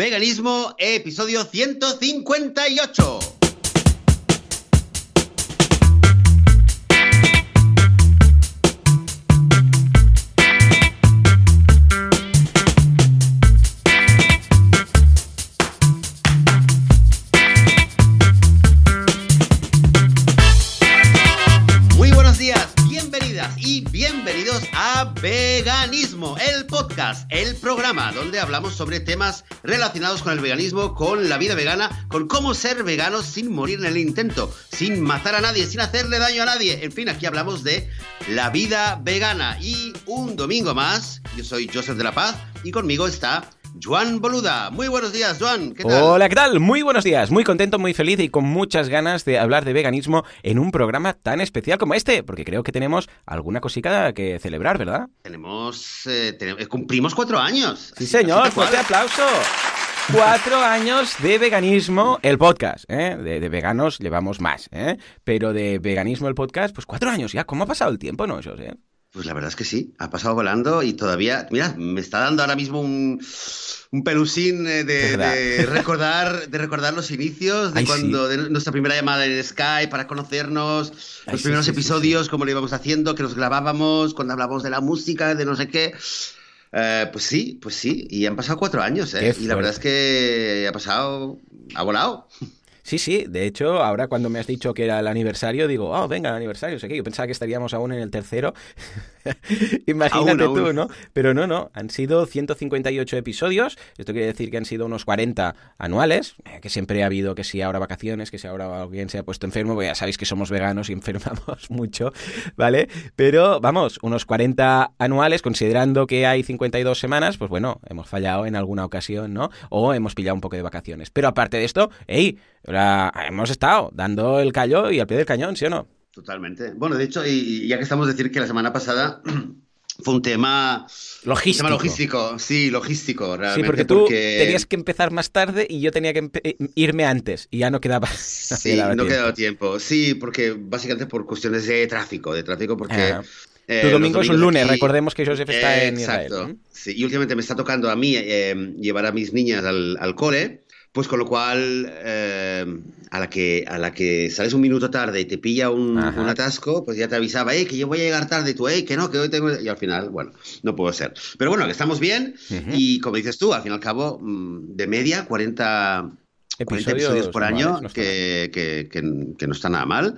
Veganismo, episodio 158. Hablamos sobre temas relacionados con el veganismo, con la vida vegana, con cómo ser veganos sin morir en el intento, sin matar a nadie, sin hacerle daño a nadie. En fin, aquí hablamos de la vida vegana y un domingo más. Yo soy Joseph de la Paz y conmigo está Joan Boluda. Muy buenos días, Joan. ¿Qué tal? Hola, ¿qué tal? Muy buenos días. Muy contento, muy feliz y con muchas ganas de hablar de veganismo en un programa tan especial como este, porque creo que tenemos alguna cosita que celebrar, ¿verdad? Tenemos, eh, tenemos- cumplimos cuatro años. Sí, señor. Fuerte aplauso. Cuatro años de veganismo, el podcast, ¿eh? De, de veganos llevamos más, ¿eh? Pero de veganismo, el podcast, pues cuatro años ya. ¿Cómo ha pasado el tiempo, no, José? Pues la verdad es que sí, ha pasado volando y todavía, mira, me está dando ahora mismo un, un pelusín eh, de, recordar, de recordar los inicios, de Ay, sí. cuando de nuestra primera llamada en Skype para conocernos, Ay, los sí, primeros sí, episodios, cómo lo íbamos haciendo, que nos grabábamos, cuando hablábamos de la música, de no sé qué. Eh, pues sí, pues sí, y han pasado cuatro años, ¿eh? Y la verdad es que ha pasado, ha volado. Sí, sí, de hecho, ahora cuando me has dicho que era el aniversario, digo, oh, venga, el aniversario, sé qué. Yo pensaba que estaríamos aún en el tercero. Imagínate Aún, tú, aún. ¿no? Pero no, no, han sido 158 episodios. Esto quiere decir que han sido unos 40 anuales, eh, que siempre ha habido que si ahora vacaciones, que si ahora alguien se ha puesto enfermo, pues ya sabéis que somos veganos y enfermamos mucho, ¿vale? Pero vamos, unos 40 anuales, considerando que hay 52 semanas, pues bueno, hemos fallado en alguna ocasión, ¿no? O hemos pillado un poco de vacaciones. Pero aparte de esto, ¡ey! Ahora hemos estado dando el callo y al pie del cañón, ¿sí o no? Totalmente. Bueno, de hecho, y, y ya que estamos a decir que la semana pasada fue un tema... Logístico. Un tema logístico, sí, logístico, Sí, realmente. porque tú tenías que empezar más tarde y yo tenía que eh, irme antes y ya no quedaba. Sí, quedaba no tiempo. quedaba tiempo. Sí, porque básicamente por cuestiones de tráfico, de tráfico, porque... Ajá. eh, tu domingo es un lunes, aquí- recordemos que Joseph está Eh, en Israel. Exacto. Sí, y últimamente me está tocando a mí eh, llevar a mis niñas al, al cole, pues con lo cual eh, a, la que, a la que sales un minuto tarde y te pilla un, atasco, pues ya te avisaba, "Ey, que yo voy a llegar tarde, y tú, "Ey, que no, que hoy tengo... Y al final, bueno, no puedo ser. Pero bueno, que estamos bien y como dices tú, al fin y al cabo, mm, de media, 40... 40 episodios por anuales, año, no que, que- que- que no está nada mal.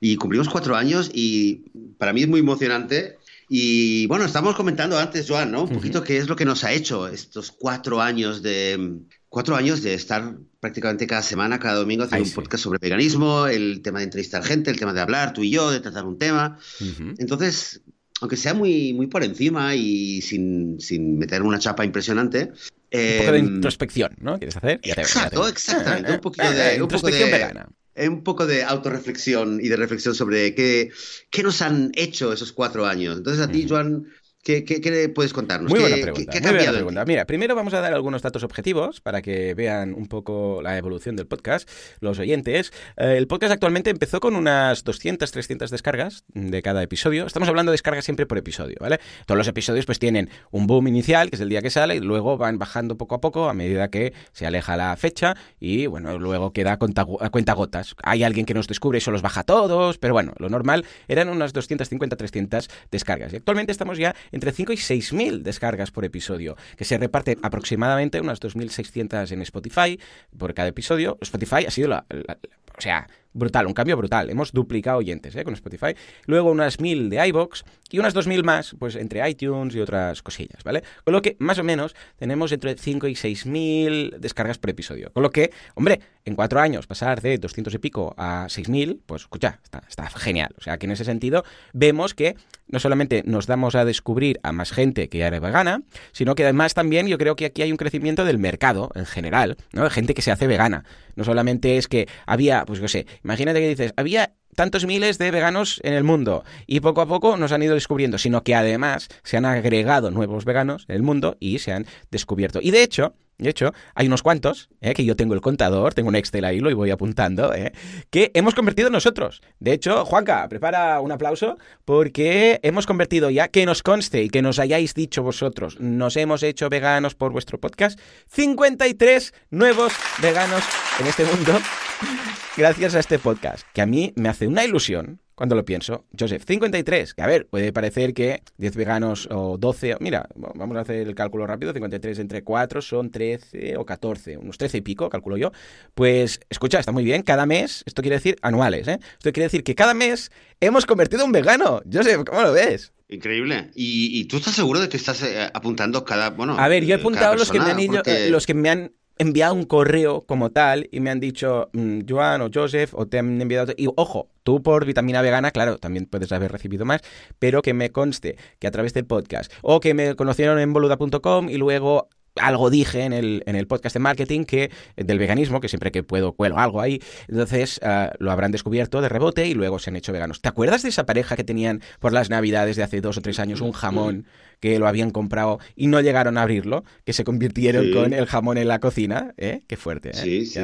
Y cumplimos cuatro años y para mí es muy emocionante. Y bueno, estamos comentando antes, Joan, ¿no? Un poquito qué es lo que nos ha hecho estos cuatro años de cuatro años de estar prácticamente cada semana, cada domingo haciendo Ay, un sí. podcast sobre veganismo, el tema de entrevistar gente, el tema de hablar tú y yo, de tratar un tema. Ujú. Entonces, aunque sea muy, muy por encima y sin, sin meter una chapa impresionante. Un poco de em, introspección, ¿no? ¿Quieres hacer? Exacto, exactamente, un poquito Eh, de- eh, un poco de- vegana. eh, un poco de autorreflexión y de reflexión sobre qué, qué nos han hecho esos cuatro años. Entonces, a ti, Ujú. Joan, ¿qué, qué, qué puedes contarnos? Muy ¿Qué, buena pregunta. qué ha muy buena pregunta. Mira, primero vamos a dar algunos datos objetivos para que vean un poco la evolución del podcast, los oyentes. Eh, el podcast actualmente empezó con unas 200, 300 descargas de cada episodio. Estamos hablando de descargas siempre por episodio, ¿vale? Todos los episodios pues tienen un boom inicial, que es el día que sale, y luego van bajando poco a poco a medida que se aleja la fecha y, bueno, luego queda a cuentagotas. Hay alguien que nos descubre y eso los baja todos, pero bueno, lo normal eran unas 250, 300 descargas. Y actualmente estamos ya entre 5 y 6 mil descargas por episodio, que se reparten aproximadamente unas 2.600 en Spotify por cada episodio. Spotify ha sido la, la- o sea, brutal, un cambio brutal. Hemos duplicado oyentes ¿eh? con Spotify. Luego unas 1.000 de iBox y unas 2.000 más, pues entre iTunes y otras cosillas, ¿vale? Con lo que, más o menos, tenemos entre 5 y 6.000 descargas por episodio. Con lo que, hombre, en cuatro años pasar de 200 y pico a 6.000, pues escucha, está, está genial. O sea, que en ese sentido vemos que no solamente nos damos a descubrir a más gente que ya era vegana, sino que además también yo creo que aquí hay un crecimiento del mercado en general, ¿no? De gente que se hace vegana. No solamente es que había, pues yo sé, imagínate que dices, había tantos miles de veganos en el mundo y poco a poco nos han ido descubriendo, sino que además se han agregado nuevos veganos en el mundo y se han descubierto. Y de hecho, de hecho, hay unos cuantos, ¿eh? que yo tengo el contador, tengo un Excel ahí, lo voy apuntando, ¿eh? que hemos convertido nosotros. De hecho, Juanca, prepara un aplauso porque hemos convertido ya, que nos conste y que nos hayáis dicho vosotros, nos hemos hecho veganos por vuestro podcast, 53 nuevos veganos en este mundo gracias a este podcast, que a mí me hace una ilusión cuando lo pienso. Joseph, 53, que a ver, puede parecer que 10 veganos o 12, mira, vamos a hacer el cálculo rápido, 53 entre 4 son 13 o 14, unos 13 y pico, calculo yo. Pues escucha, está muy bien, cada mes, esto quiere decir anuales, ¿eh? Esto quiere decir que cada mes hemos convertido un vegano. Joseph, ¿cómo lo ves? Increíble. ¿Y, tú estás seguro de que estás eh, apuntando cada, bueno, A ver, yo he apuntado los que me han ido, los que me han enviado un correo como tal y me han dicho mm, Joan o Joseph o te han enviado... Y ojo, tú por vitamina vegana, claro, también puedes haber recibido más, pero que me conste que a través del podcast o que me conocieron en boluda.com y luego algo dije en el, en el podcast de marketing que del veganismo, que siempre que puedo cuelo algo ahí, entonces ah, lo habrán descubierto de rebote y luego se han hecho veganos. ¿Te acuerdas de esa pareja que tenían por las navidades de hace dos o tres años un jamón que lo habían comprado y no llegaron a abrirlo, que se convirtieron con el jamón en la cocina? ¿Eh? Qué fuerte. ¿eh? Sí, sí,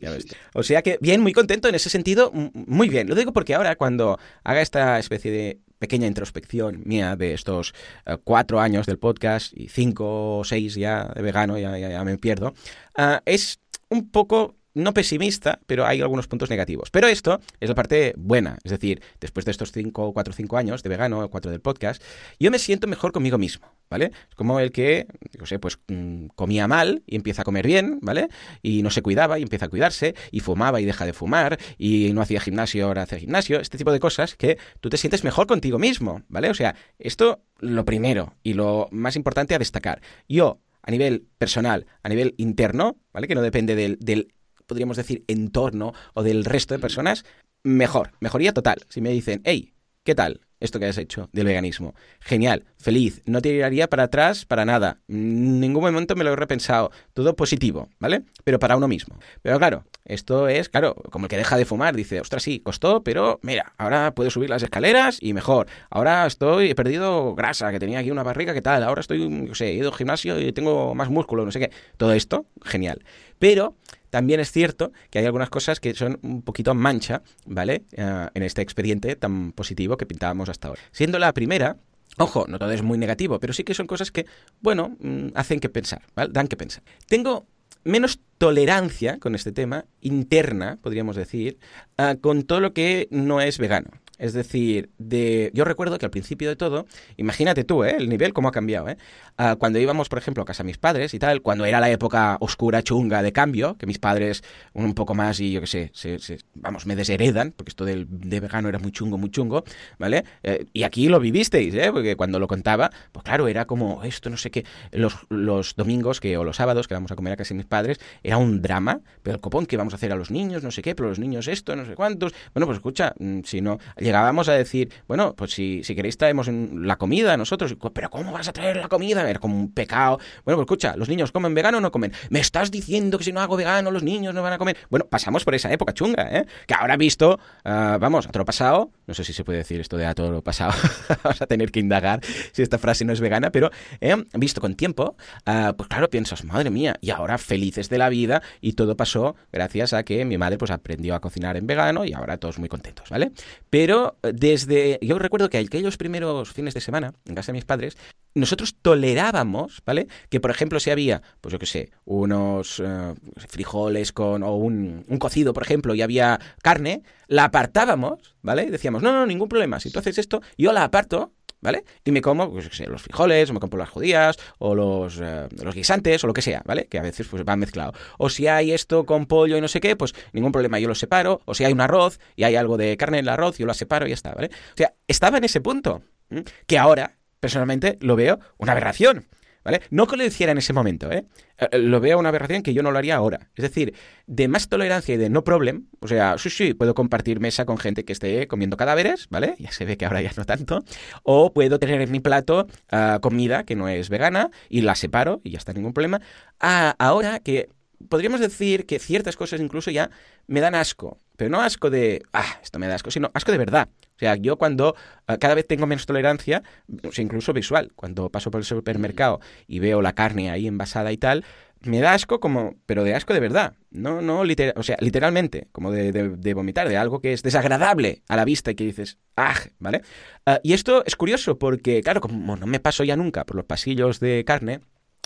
ya ves O sea que bien, muy contento en ese sentido, muy bien. Lo digo porque ahora cuando haga esta especie de pequeña introspección mía de estos eh, cuatro años del podcast y cinco o seis ya de vegano, ya, ya, me pierdo, ah, es un poco no pesimista, pero hay algunos puntos negativos. Pero esto es la parte buena, es decir, después de estos 5, 4 o 5 años de vegano, o 4 del podcast, yo me siento mejor conmigo mismo, ¿vale? Es como el que, no sé, pues mm, comía mal y empieza a comer bien, ¿vale? Y no se cuidaba y empieza a cuidarse, y fumaba y deja de fumar, y no hacía gimnasio, ahora hace gimnasio, este tipo de cosas que tú te sientes mejor contigo mismo, ¿vale? O sea, esto lo primero y lo más importante a destacar. Yo, a nivel personal, a nivel interno, ¿vale? Que no depende del, del podríamos decir, entorno o del resto de personas, mejor, mejoría total. Si me dicen, hey, ¿qué tal? Esto que has hecho del veganismo. Genial, feliz, no tiraría para atrás para nada. En ningún momento me lo he repensado. Todo positivo, ¿vale? Pero para uno mismo. Pero claro, esto es, claro, como el que deja de fumar, dice, ostras, sí, costó, pero mira, ahora puedo subir las escaleras y mejor. Ahora estoy, he perdido grasa, que tenía aquí una barriga, ¿qué tal? Ahora estoy, no sé, he ido al gimnasio y tengo más músculo, no sé qué. Todo esto, genial. Pero también es cierto que hay algunas cosas que son un poquito mancha, ¿vale? Eh, en este expediente tan positivo que pintábamos hasta ahora. Siendo la primera, Ojo, no todo es muy negativo, pero sí que son cosas que, bueno, mm, hacen que pensar, ¿vale? Dan que pensar. Tengo menos tolerancia con este tema, interna, podríamos decir, ah, con todo lo que no es vegano. Es decir, de, yo recuerdo que al principio de todo, imagínate tú, ¿eh? el nivel cómo ha cambiado. ¿eh? Ah, cuando íbamos, por ejemplo, a casa de mis padres y tal, cuando era la época oscura, chunga de cambio, que mis padres un poco más y yo qué sé, se, vamos, me desheredan, porque esto del, de vegano era muy chungo, muy chungo, ¿vale? Eh, y aquí lo vivisteis, ¿eh? porque cuando lo contaba, pues claro, era como esto, no sé qué, los, los domingos que, o los sábados que vamos a comer a casa de mis padres, era un drama, pero el copón que vamos a hacer a los niños, no sé qué, pero los niños esto, no sé cuántos. Bueno, pues escucha, mm, si no llegábamos a decir, bueno, pues si, si queréis traemos la comida nosotros, pero ¿cómo vas a traer la comida? A ver, como un pecado. Bueno, pues escucha, ¿los niños comen vegano o no comen? ¿Me estás diciendo que si no hago vegano los niños no van a comer? Bueno, pasamos por esa época chunga, ¿eh? Que ahora visto, uh, vamos, a todo lo pasado, no sé si se puede decir esto de a todo lo pasado, vamos a tener que indagar si esta frase no es vegana, pero eh, visto con tiempo, uh, pues claro, piensas, madre mía, y ahora felices de la vida y todo pasó gracias a que mi madre pues aprendió a cocinar en vegano y ahora todos muy contentos, ¿vale? Pero desde, yo recuerdo que aquellos primeros fines de semana, en casa de mis padres, nosotros tolerábamos, ¿vale? Que, por ejemplo, si había, pues yo qué sé, unos eh, frijoles con, o un, un, cocido, por ejemplo, y había carne, la apartábamos, ¿vale? Decíamos, no, no, ningún problema, si tú haces esto, yo la aparto, ¿vale? Y me como, pues, sé, los frijoles, o me compro las judías, o los, eh, los guisantes, o lo que sea, ¿vale? Que a veces pues van mezclados. O si hay esto con pollo y no sé qué, pues ningún problema, yo lo separo. O si hay un arroz y hay algo de carne en el arroz, yo lo separo y ya está, ¿vale? O sea, estaba en ese punto. Que ahora, personalmente, lo veo una aberración. No que lo hiciera en ese momento, ¿eh? ¿eh? Lo veo una aberración que yo no lo haría ahora. Es decir, de más tolerancia y de no problem, o sea, sí, sí, puedo compartir mesa con gente que esté comiendo cadáveres, ¿vale? Ya se ve que ahora ya no tanto. O puedo tener en mi plato uh, comida que no es vegana y la separo y ya está, ningún problema. Ah, ahora que podríamos decir que ciertas cosas incluso ya me dan asco. Pero no asco de, ah, esto me da asco, sino asco de verdad. O sea, yo cuando ah, cada vez tengo menos tolerancia, incluso visual, cuando paso por el supermercado y veo la carne ahí envasada y tal, me da asco como, pero de asco de verdad, no, no, literal, o sea, literalmente, como de, vomitar, de algo que es desagradable a la vista y que dices, ah, ¿vale? Y esto es curioso porque, claro, como no me paso ya nunca por los pasillos de carne,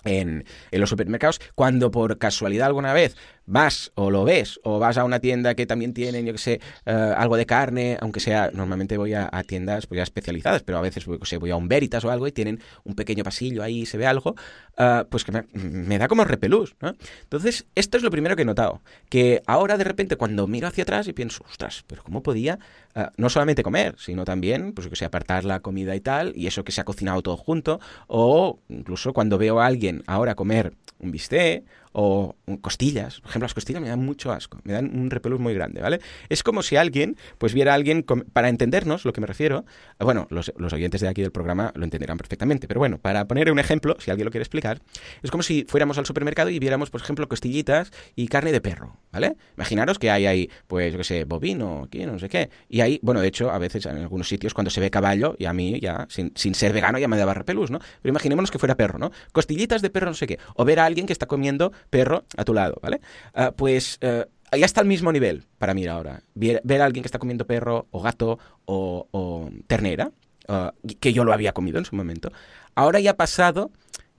en, en, los supermercados, cuando por casualidad alguna vez vas o lo ves o vas a una tienda que también tienen, yo que sé, eh, algo de carne, aunque sea, normalmente voy a, tiendas pues, ya especializadas, pero a veces voy, voy a un Veritas o algo y tienen un pequeño pasillo ahí y se ve algo, eh, pues que me, da como repelús, ¿no? Entonces, esto es lo primero que he notado, que ahora de repente cuando miro hacia atrás y pienso, ostras, pero ¿cómo podía eh, no solamente comer, sino también, pues que sé, apartar la comida y tal, y eso que se ha cocinado todo junto, o incluso cuando veo a alguien ahora comer un bistec o costillas. Por ejemplo, las costillas me dan mucho asco, me dan un repelús muy grande, ¿vale? Es como si alguien, pues viera a alguien, para entendernos lo que me refiero, bueno, los, oyentes de aquí del programa lo entenderán perfectamente, pero bueno, para poner un ejemplo, si alguien lo quiere explicar, es como si fuéramos al supermercado y viéramos, por ejemplo, costillitas y carne de perro, ¿vale? Imaginaros que hay ahí, pues, yo qué sé, bovino, aquí, no sé qué, y ahí, bueno, de hecho, a veces en algunos sitios cuando se ve caballo, y a mí ya, sin, sin ser vegano, ya me daba repelús, ¿no? Pero imaginémonos que fuera perro, ¿no? Costillitas de perro, no sé qué, o ver a alguien que está comiendo perro a tu lado, ¿vale? Ah, pues uh, ya está al mismo nivel para mí ahora. Ver, a alguien que está comiendo perro o gato o, ternera, ah, que yo lo había comido en su momento, ahora ya ha pasado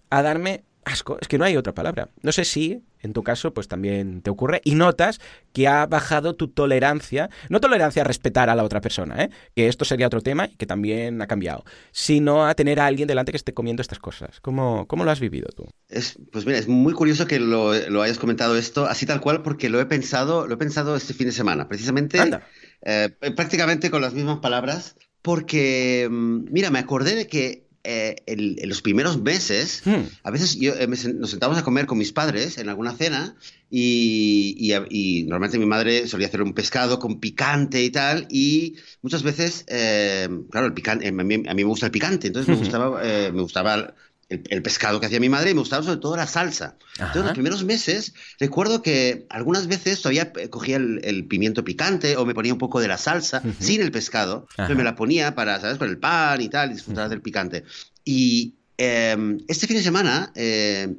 a darme asco. Es que no hay otra palabra. No sé si en tu caso, pues también te ocurre y notas que ha bajado tu tolerancia, no tolerancia a respetar a la otra persona, ¿eh? que esto sería otro tema y que también ha cambiado, sino a tener a alguien delante que esté comiendo estas cosas. ¿Cómo, cómo lo has vivido tú? Es, pues mira, es muy curioso que lo, hayas comentado esto así tal cual porque lo he pensado, lo he pensado este fin de semana, precisamente, eh, prácticamente con las mismas palabras, porque, mm, mira, me acordé de que eh, en los primeros meses, hmm. a veces yo, eh, nos sentábamos a comer con mis padres en alguna cena y, normalmente mi madre solía hacer un pescado con picante y tal y muchas veces, eh, claro, el picante, a mí, me gusta el picante, entonces me gustaba, me gustaba el, pescado que hacía mi madre y me gustaba sobre todo la salsa. Entonces, los primeros meses, recuerdo que algunas veces todavía cogía el, pimiento picante o me ponía un poco de la salsa sin el pescado, pero me la ponía para, ¿sabes?, con el pan y tal, y disfrutar del picante. Y em, este fin de semana, eh,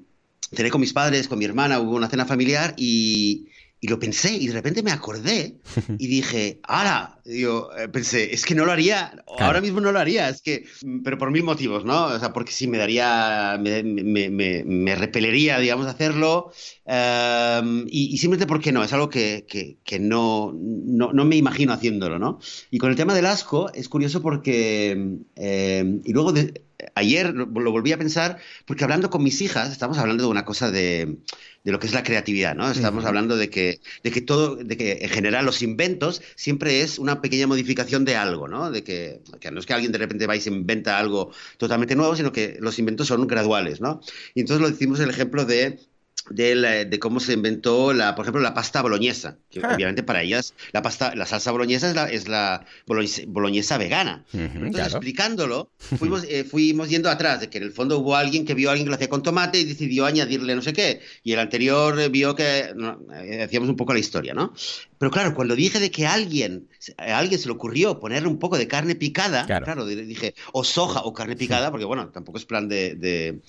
cené con mis padres, con mi hermana, hubo una cena familiar y, y lo pensé y de repente me acordé y dije, ahora, yo eh, pensé, es que no lo haría, ahora mismo no lo haría, es que, mm, pero por mil motivos, ¿no? O sea, porque sí me daría, me, me, me, me repelería, digamos, hacerlo em, y, simplemente porque no, es algo que, que, que no, no, no, me imagino haciéndolo, ¿no? Y con el tema del asco es curioso porque, em, y luego de, ayer lo, volví a pensar porque hablando con mis hijas, estamos hablando de una cosa de, de lo que es la creatividad, ¿no? Estamos hablando de que, de que todo, de que en general los inventos siempre es una pequeña modificación de algo, ¿no? De que, que no es que alguien de repente vaya y se inventa algo totalmente nuevo, sino que los inventos son graduales, ¿no? Y entonces lo decimos el ejemplo de de, cómo se inventó, la, por ejemplo, la pasta boloñesa. Que ah. Obviamente para ellas la pasta, la salsa boloñesa es la, es la boloñesa, vegana. Entonces, explicándolo, fuimos, eh, fuimos yendo atrás, de que en el fondo hubo alguien que vio a alguien que lo hacía con tomate y decidió añadirle no sé qué. Y el anterior vio que eh, hacíamos un poco la historia, ¿no? Pero claro, cuando dije de que a alguien, a alguien se le ocurrió ponerle un poco de carne picada, claro, dije, o soja o carne picada, porque bueno, tampoco es plan de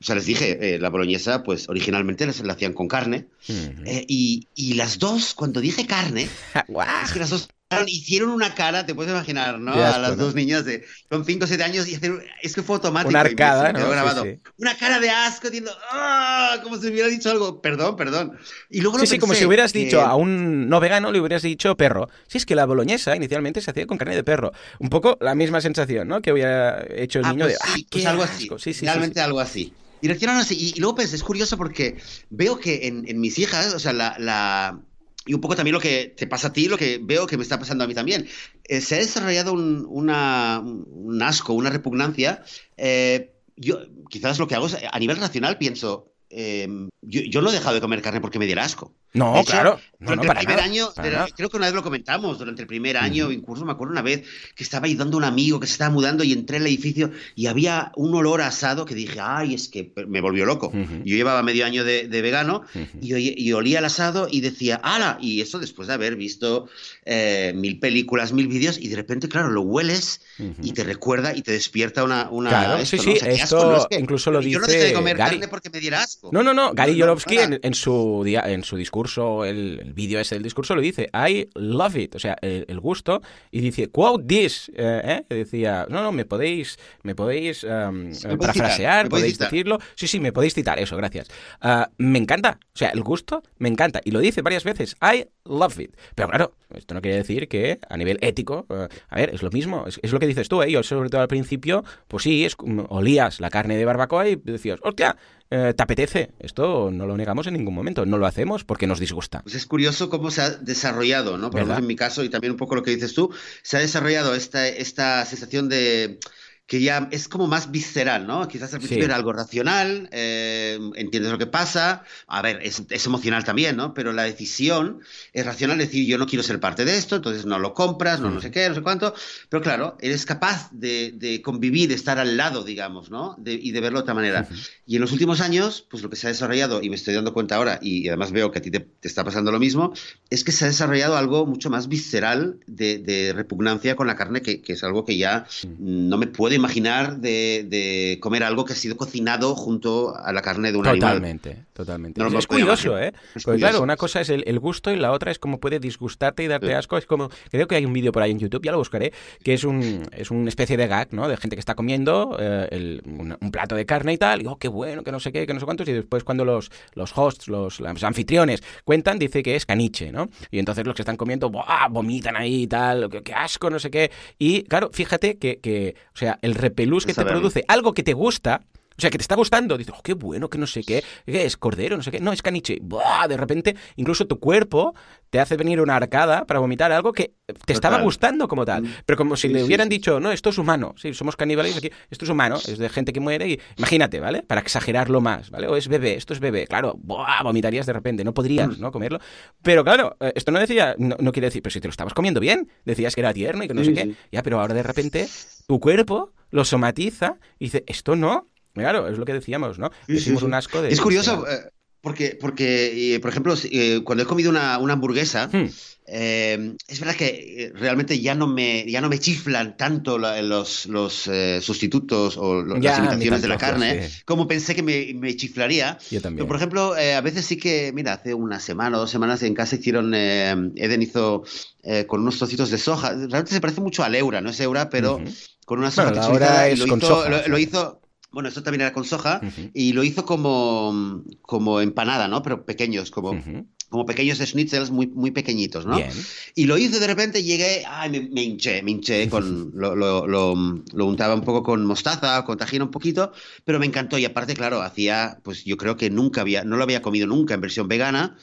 o sea, les dije, eh, la boloñesa, pues originalmente la hacían con carne. Eh, y, y, las dos, cuando dije carne, es que las dos hicieron una cara, te puedes imaginar, ¿no? a las dos niñas de con 5 o 7 años y hacer, es que fue automático. Una arcada, ¿no? Una cara de asco, diciendo, ¡ah! Como si hubiera dicho algo, perdón, perdón. Y luego sí, sí, como si hubieras dicho a un no vegano, le hubieras dicho perro. Sí, es que la boloñesa inicialmente se hacía con carne de perro. Un poco la misma sensación, ¿no? Que hubiera hecho el ah, niño pues de, ¡ah, pues algo así. Sí, sí, realmente algo así. Y así. Y, luego pues, es curioso porque veo que en, mis hijas, o sea, la, y un poco también lo que te pasa a ti, lo que veo que me está pasando a mí también. Eh, se ha desarrollado un, una, un asco, una repugnancia. Eh, yo quizás lo que hago es, a nivel racional pienso, em, yo, no he dejado de comer carne porque me diera asco. No, claro. durante el primer año, creo que una vez lo comentamos, durante el primer año, incluso me acuerdo una vez que estaba ayudando a un amigo que se estaba mudando y entré al edificio y había un olor asado que dije, ay, es que me volvió loco. Yo llevaba medio año de, vegano y, olía el asado y decía, ¡ala! Y eso después de haber visto eh, mil películas, mil vídeos y de repente, claro, lo hueles y te recuerda y te despierta una... una claro, sí, sí, esto incluso lo dice Yo no dejé de comer carne porque me diera asco. No, no, no, Gary Yorovsky en, su, en su discurso, el, vídeo ese del discurso lo dice, I love it, o sea, el, gusto, y dice, quote this, eh, ¿eh? decía, no, no, me podéis, me podéis um, parafrasear, podéis, decirlo, sí, sí, me podéis citar, eso, gracias. Ah, me encanta, o sea, el gusto me encanta, y lo dice varias veces, I love it, pero claro, esto no quiere decir que a nivel ético, eh, a ver, es lo mismo, es, lo que dices tú, ¿eh? yo sobre todo al principio, pues sí, es, olías la carne de barbacoa y decías, hostia, eh, ¿te apetece? Esto no lo negamos en ningún momento, no lo hacemos porque nos disgusta. Pues es curioso cómo se ha desarrollado, ¿no? Por ejemplo, en mi caso y también un poco lo que dices tú, se ha desarrollado esta, esta sensación de que ya es como más visceral, ¿no? Quizás al principio era algo racional, eh, entiendes lo que pasa, a ver, es, emocional también, ¿no? Pero la decisión es racional, decir, yo no quiero ser parte de esto, entonces no lo compras, no, no sé qué, no sé cuánto, pero claro, eres capaz de, convivir, de estar al lado, digamos, ¿no? y de verlo de otra manera. Y en los últimos años, pues lo que se ha desarrollado, y me estoy dando cuenta ahora, y además veo que a ti te, está pasando lo mismo, es que se ha desarrollado algo mucho más visceral de, repugnancia con la carne, que, que, es algo que ya no me puede imaginar de, comer algo que ha sido cocinado junto a la carne de un totalmente, animal. Totalmente, totalmente. es curioso, ¿eh? Porque claro, una cosa es el, gusto y la otra es cómo puede disgustarte y darte asco. Es como, creo que hay un vídeo por ahí en YouTube, ya lo buscaré, que es un es una especie de gag, ¿no? De gente que está comiendo eh, un, plato de carne y tal, y oh, qué bueno, que no sé qué, que no sé cuántos, y después cuando los, los hosts, los, anfitriones cuentan, dice que es caniche, ¿no? Y entonces los que están comiendo, vomitan ahí y tal, qué, asco, no sé qué. Y claro, fíjate que, que o sea, el repelús que te produce algo que te gusta, o sea, que te está gustando, dices, oh, qué bueno, que no sé qué, ¿qué es cordero, no sé qué, no, es caniche. Buah, de repente, incluso tu cuerpo te hace venir una arcada para vomitar algo que te estaba gustando como tal. Mm. Pero como si le hubieran dicho, no, esto es humano, sí, somos caníbales aquí, esto es humano, es de gente que muere y imagínate, ¿vale? Para exagerarlo más, ¿vale? O es bebé, esto es bebé, claro, buah, vomitarías de repente, no podrías, mm. ¿no? Comerlo. Pero claro, eh, esto no decía, no, quiere decir, pero si te lo estabas comiendo bien, decías que era tierno y que no sé qué, ya, pero ahora de repente tu cuerpo lo somatiza y dice, esto no, Claro, es lo que decíamos, ¿no? Decimos un asco de... Es curioso, eh, porque, porque eh, por ejemplo, eh, cuando he comido una, hamburguesa, hmm. es verdad que realmente ya no me, ya no me chiflan tanto los, los sustitutos o las imitaciones de la carne, como pensé que me, me, chiflaría. Yo también. Pero, por ejemplo, a veces sí que, mira, hace una semana o dos semanas en casa hicieron, Eden hizo con unos trocitos de soja. Realmente se parece mucho al Eura, no es Eura, pero... Con una soja que lo, hizo, lo hizo bueno, esto también era con soja y lo hizo como, como empanada, ¿no? Pero pequeños, como como pequeños schnitzels muy, muy pequeñitos, ¿no? Y lo hice de repente, llegué, ay, me, hinché, me hinché, con, lo, lo, lo, untaba un poco con mostaza, con tajín un poquito, pero me encantó y aparte, claro, hacía, pues yo creo que nunca había, no lo había comido nunca en versión vegana,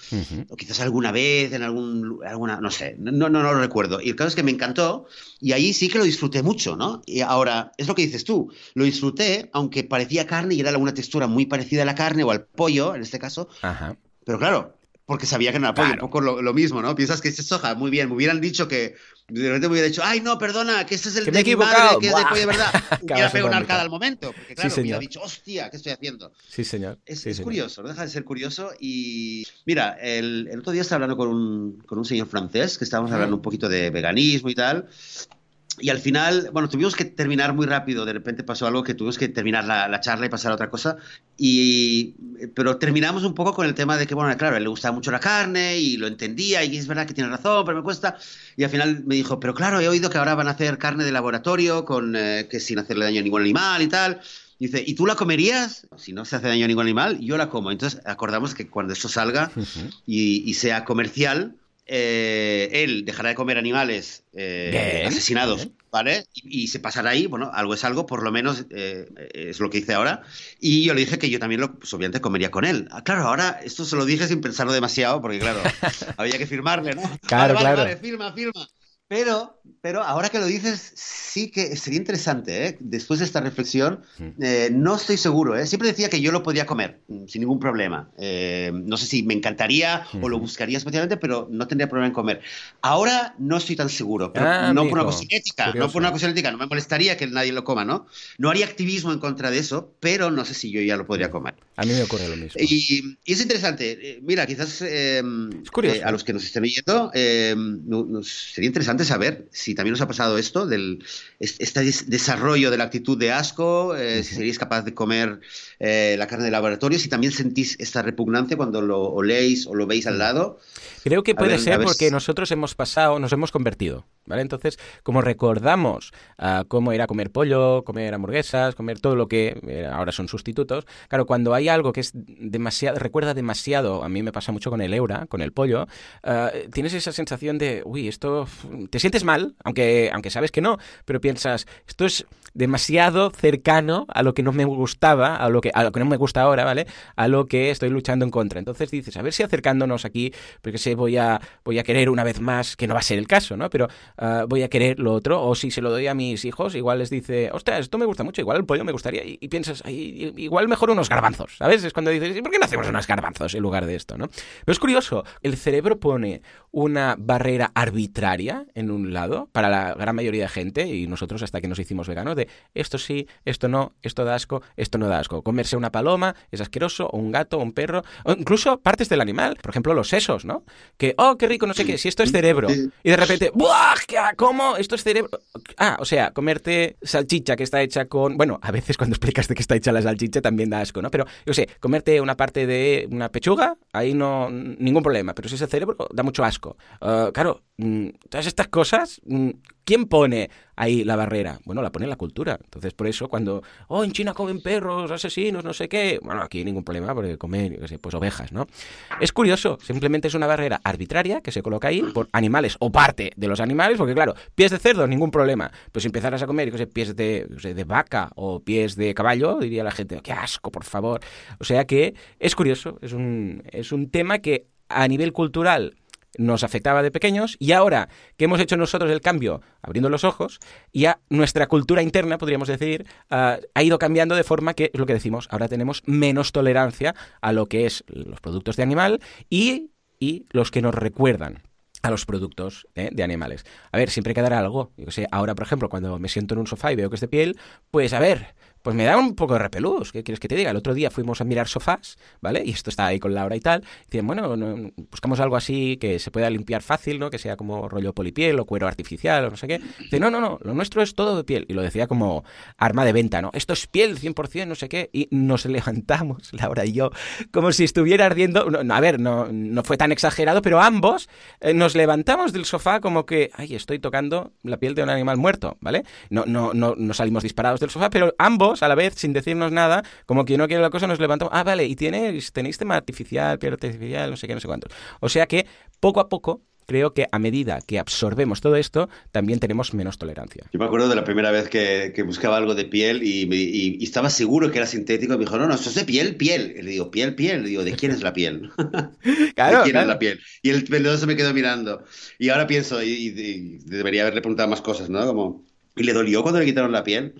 o quizás alguna vez en algún, alguna, no sé, no, no, no lo recuerdo. Y el caso es que me encantó y ahí sí que lo disfruté mucho, ¿no? Y ahora, es lo que dices tú, lo disfruté, aunque parecía carne y era alguna textura muy parecida a la carne o al pollo, en este caso, Ajá. pero claro, porque sabía que no era pollo, un poco lo, mismo, ¿no? Piensas que es soja, muy bien, me hubieran dicho que, de repente me hubiera dicho, ay, no, perdona, que este es el de mi madre, que es de pollo de verdad. Me hubiera pegado una arcada al momento, porque claro, me hubiera dicho, hostia, ¿qué estoy haciendo? Sí, señor. Es, curioso, no deja de ser curioso. Y mira, el, el, otro día estaba hablando con un, con un señor francés, que estábamos hablando un poquito de veganismo y tal, y al final, bueno, tuvimos que terminar muy rápido. De repente pasó algo que tuvimos que terminar la, charla y pasar a otra cosa. Y, pero terminamos un poco con el tema de que, bueno, claro, a él le gustaba mucho la carne y lo entendía y es verdad que tiene razón, pero me cuesta. Y al final me dijo, pero claro, he oído que ahora van a hacer carne de laboratorio con eh, que sin hacerle daño a ningún animal y tal. dice, ¿y tú la comerías? Si no se hace daño a ningún animal, yo la como. Entonces acordamos que cuando esto salga y sea comercial, eh, él dejará de comer animales eh, asesinados, ¿vale? Y, se pasará ahí, bueno, algo es algo, por lo menos eh, es lo que dice ahora. Y yo le dije que yo también, lo, pues, obviamente, comería con él. Ah, claro, ahora esto se lo dije sin pensarlo demasiado, porque claro, había que firmarle, ¿no? Claro, claro. firma, firma. Pero, pero ahora que lo dices, sí que sería interesante, ¿eh? Después de esta reflexión, eh, no estoy seguro, ¿eh? Siempre decía que yo lo podía comer mm, sin ningún problema. Eh, no sé si me encantaría o lo buscaría especialmente, pero no tendría problema en comer. Ahora no estoy tan seguro, pero Ah, no por una amigo, cuestión ética, no curioso. por una cuestión ética, no me molestaría que nadie lo coma, ¿no? No haría activismo en contra de eso, pero no sé si yo ya lo podría comer. A mí me ocurre lo mismo. Y, y es interesante. eh, Mira, quizás eh, a los que nos estén oyendo, no- nos- sería interesante saber si también os ha pasado esto, del es- este des- desarrollo de la actitud de asco, eh, si seríais capaz de comer eh, la carne de laboratorio, si también sentís esta repugnancia cuando lo oléis o lo veis al lado. Creo que puede ver, ser porque si- nosotros hemos pasado, nos hemos convertido, ¿vale? Entonces, como recordamos ah, cómo era comer pollo, comer hamburguesas, comer todo lo que eh, ahora son sustitutos, claro, cuando hay algo que es demasiado, recuerda demasiado, a mí me pasa mucho con el eura, con el pollo, ah, tienes esa sensación de, uy, esto, te sientes mal, aunque, aunque sabes que no, pero piensas, esto es demasiado cercano a lo que no me gustaba, a lo que, a lo que no me gusta ahora, ¿vale? A lo que estoy luchando en contra. Entonces dices, a ver si acercándonos aquí, porque sé, voy a, voy a querer una vez más, que no va a ser el caso, ¿no? Pero ah, voy a querer lo otro, o si se lo doy a mis hijos, igual les dice, ostras, esto me gusta mucho, igual el pollo me gustaría, y, piensas, "Ay, igual mejor unos garbanzos, ¿sabes? Es cuando dices, ¿y por qué no hacemos unos garbanzos en lugar de esto, ¿no? Pero es curioso, el cerebro pone una barrera arbitraria en un lado para la gran mayoría de gente, y nosotros hasta que nos hicimos veganos, esto sí, esto no, esto da asco, esto no da asco. Comerse una paloma es asqueroso, o un gato, o un perro, o incluso partes del animal, por ejemplo los sesos, ¿no? Que, oh, qué rico, no sé qué, si esto es cerebro, y de repente, ¡buah! ¿qué- ¿Cómo? Esto es cerebro. Ah, o sea, comerte salchicha que está hecha con. Bueno, a veces cuando explicas de qué está hecha la salchicha también da asco, ¿no? Pero, yo sé, comerte una parte de una pechuga, ahí no. ningún problema. Pero si es el cerebro, da mucho asco. Ah, claro, todas estas cosas, mm, ¿quién pone ahí la barrera? Bueno, la pone la cultura. Entonces, por eso, cuando. Oh, en China comen perros, asesinos, no sé qué. Bueno, aquí ningún problema porque comen, sé, pues ovejas, ¿no? Es curioso, simplemente es una barrera arbitraria que se coloca ahí por animales o parte de los animales, porque claro, pies de cerdo, ningún problema. Pero si empezaras a comer, yo sé, pies de, de vaca o pies de caballo, diría la gente, qué asco, por favor. O sea que es curioso, es un, es un tema que a nivel cultural nos afectaba de pequeños y ahora que hemos hecho nosotros el cambio abriendo los ojos, ya nuestra cultura interna, podríamos decir, ah, ha ido cambiando de forma que es lo que decimos, ahora tenemos menos tolerancia a lo que es los productos de animal y, y los que nos recuerdan a los productos ¿eh? de animales. A ver, siempre quedará algo. Yo sé, ahora, por ejemplo, cuando me siento en un sofá y veo que es de piel, pues a ver, pues me da un poco de repelús. ¿Qué quieres que te diga? El otro día fuimos a mirar sofás, ¿vale? Y esto está ahí con Laura y tal. Dicen, bueno, no- buscamos algo así que se pueda limpiar fácil, ¿no? Que sea como rollo polipiel o cuero artificial o no sé qué. Dice, no, no, no, lo nuestro es todo de piel. Y lo decía como arma de venta, ¿no? Esto es piel 100%, no sé qué. Y nos levantamos, Laura y yo, como si estuviera ardiendo. No, a ver, no, no fue tan exagerado, pero ambos eh, nos levantamos del sofá como que, ay, estoy tocando la piel de un animal muerto, ¿vale? No, no, no, no salimos disparados del sofá, pero ambos, a la vez, sin decirnos nada, como que no quiere la cosa, nos levantamos. Ah, vale, y tienes, tenéis tema artificial, piel artificial, no sé qué, no sé cuántos. O sea que, poco a poco, creo que a medida que absorbemos todo esto, también tenemos menos tolerancia. Yo me acuerdo de la primera vez que, que buscaba algo de piel y, me- y- y estaba seguro que era sintético. Y me dijo, no, no, esto es de piel, piel. Y le digo, piel, piel. Le digo, ¿de quién es la piel? Claro, ¿De quién claro. es la piel? Y el vendedor se me quedó mirando. Y ahora pienso, y, y- y debería haberle preguntado más cosas, ¿no? Como, ¿y le dolió cuando le quitaron la piel?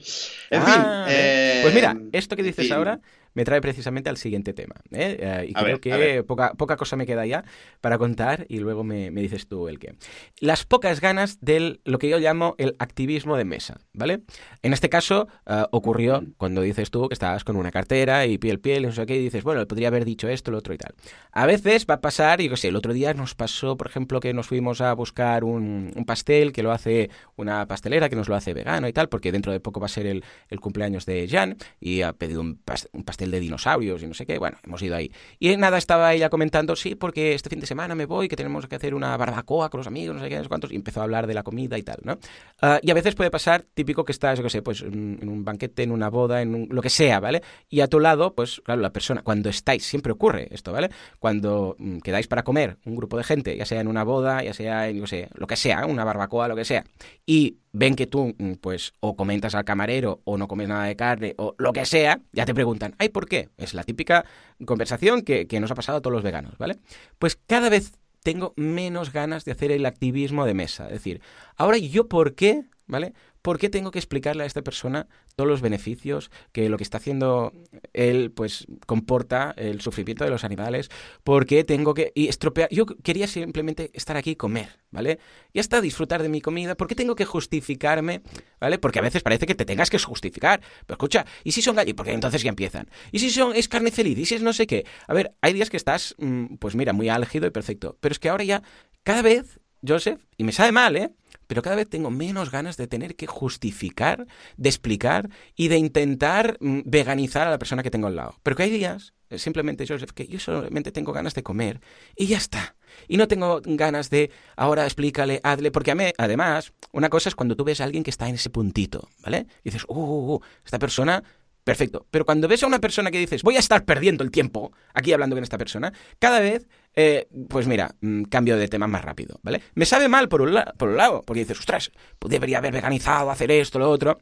En Ah, fin. bien. eh, pues mira, esto que dices fin. ahora me trae precisamente al siguiente tema. ¿eh? Eh, y A creo ver, que. Poca, poca cosa me queda ya para contar y luego me, me dices tú el qué. Las pocas ganas de lo que yo llamo el activismo de mesa, ¿vale? En este caso eh, ocurrió cuando dices tú que estabas con una cartera y piel piel y no sé qué y dices, bueno, podría haber dicho esto, lo otro y tal. A veces va a pasar, y yo qué sé, el otro día nos pasó, por ejemplo, que nos fuimos a buscar un, un pastel que lo hace una pastelera que nos lo hace vegano y tal, porque dentro de poco va a ser el, el cumpleaños de Jan y ha pedido un, pas- un pastel de dinosaurios y no sé qué. Bueno, hemos ido ahí. Y nada, estaba ella comentando, sí, porque este fin de semana me voy, que tenemos que hacer una barbacoa con los amigos, no sé qué, no sé cuántos, y empezó a hablar de la comida y tal, ¿no? Ah, y a veces puede pasar, típico que estás, yo qué sé, pues en, un banquete, en una boda, en un- lo que sea, ¿vale? Y a tu lado, pues claro, la persona, cuando estáis, siempre ocurre esto, ¿vale? Cuando mm, quedáis para comer un grupo de gente, ya sea en una boda, ya sea en, yo sé, lo que sea, una barbacoa, lo que sea, y ven que tú, mm, pues, o comentas al camarero, o no comes nada de carne, o lo que sea, ya te preguntan, ay, ¿por qué? Es la típica conversación que, que nos ha pasado a todos los veganos, ¿vale? Pues cada vez tengo menos ganas de hacer el activismo de mesa. Es decir, ahora yo por qué, ¿vale? ¿Por qué tengo que explicarle a esta persona todos los beneficios que lo que está haciendo él, pues, comporta el sufrimiento de los animales? ¿Por qué tengo que y estropear? Yo quería simplemente estar aquí y comer, ¿vale? Y hasta disfrutar de mi comida. ¿Por qué tengo que justificarme, ¿vale? Porque a veces parece que te tengas que justificar. Pero escucha, ¿y si son gallos? Porque entonces ya empiezan. ¿Y si son es carne feliz? ¿Y si es no sé qué? A ver, hay días que estás, mm, pues mira, muy álgido y perfecto. Pero es que ahora ya, cada vez, Joseph, y me sabe mal, ¿eh? pero cada vez tengo menos ganas de tener que justificar, de explicar y de intentar mm, veganizar a la persona que tengo al lado. Pero que hay días, eh, simplemente, Joseph, que yo solamente tengo ganas de comer y ya está. Y no tengo ganas de ahora explícale, hazle, porque a mí, además, una cosa es cuando tú ves a alguien que está en ese puntito, ¿vale? Y dices, uh, uh, uh esta persona Perfecto. Pero cuando ves a una persona que dices, voy a estar perdiendo el tiempo aquí hablando con esta persona, cada vez, eh, pues mira, mm, cambio de tema más rápido, ¿vale? Me sabe mal por un, por un lado, porque dices, ostras, pues debería haber veganizado, hacer esto, lo otro.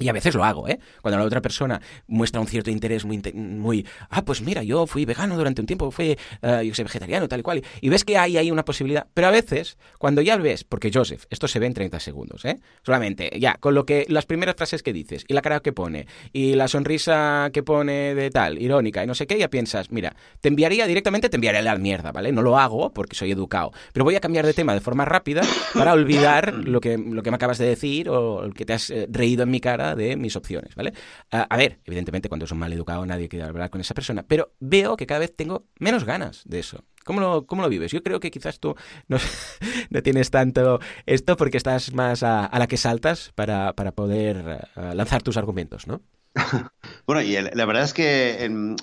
Y a veces lo hago, ¿eh? Cuando la otra persona muestra un cierto interés muy, muy ah, pues mira, yo fui vegano durante un tiempo, fui, uh, yo soy vegetariano, tal y cual, y ves que hay ahí una posibilidad. Pero a veces, cuando ya ves, porque Joseph, esto se ve en 30 segundos, ¿eh? Solamente, ya, con lo que, las primeras frases que dices, y la cara que pone, y la sonrisa que pone de tal, irónica, y no sé qué, ya piensas, mira, te enviaría directamente, te enviaría la mierda, ¿vale? No lo hago porque soy educado, pero voy a cambiar de tema de forma rápida para olvidar lo que, lo que me acabas de decir o el que te has eh, reído en mi cara de mis opciones, ¿vale? A, ver, evidentemente cuando es un mal educado nadie quiere hablar con esa persona, pero veo que cada vez tengo menos ganas de eso. ¿Cómo lo, cómo lo vives? Yo creo que quizás tú no, no tienes tanto esto porque estás más a, la que saltas para, para poder eh, lanzar tus argumentos, ¿no? bueno, y la verdad es que em,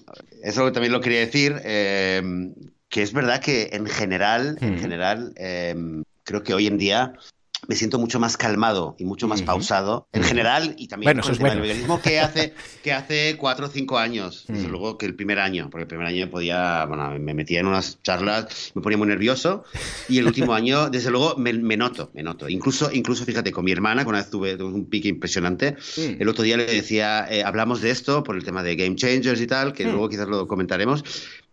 eso también lo quería decir, em, que es verdad que en general, en general, em, creo que hoy en día me siento mucho más calmado y mucho más pausado en general y también con el veganismo que hace, que hace cuatro o cinco años, desde luego que el primer año, porque el primer año podía, bueno, me metía en unas charlas, me ponía muy nervioso y el último año, desde luego, me, noto, me noto. Incluso, incluso, fíjate, con mi hermana, con una vez tuve, un pique impresionante, el otro día le decía, eh, hablamos de esto por el tema de Game Changers y tal, que luego quizás lo comentaremos,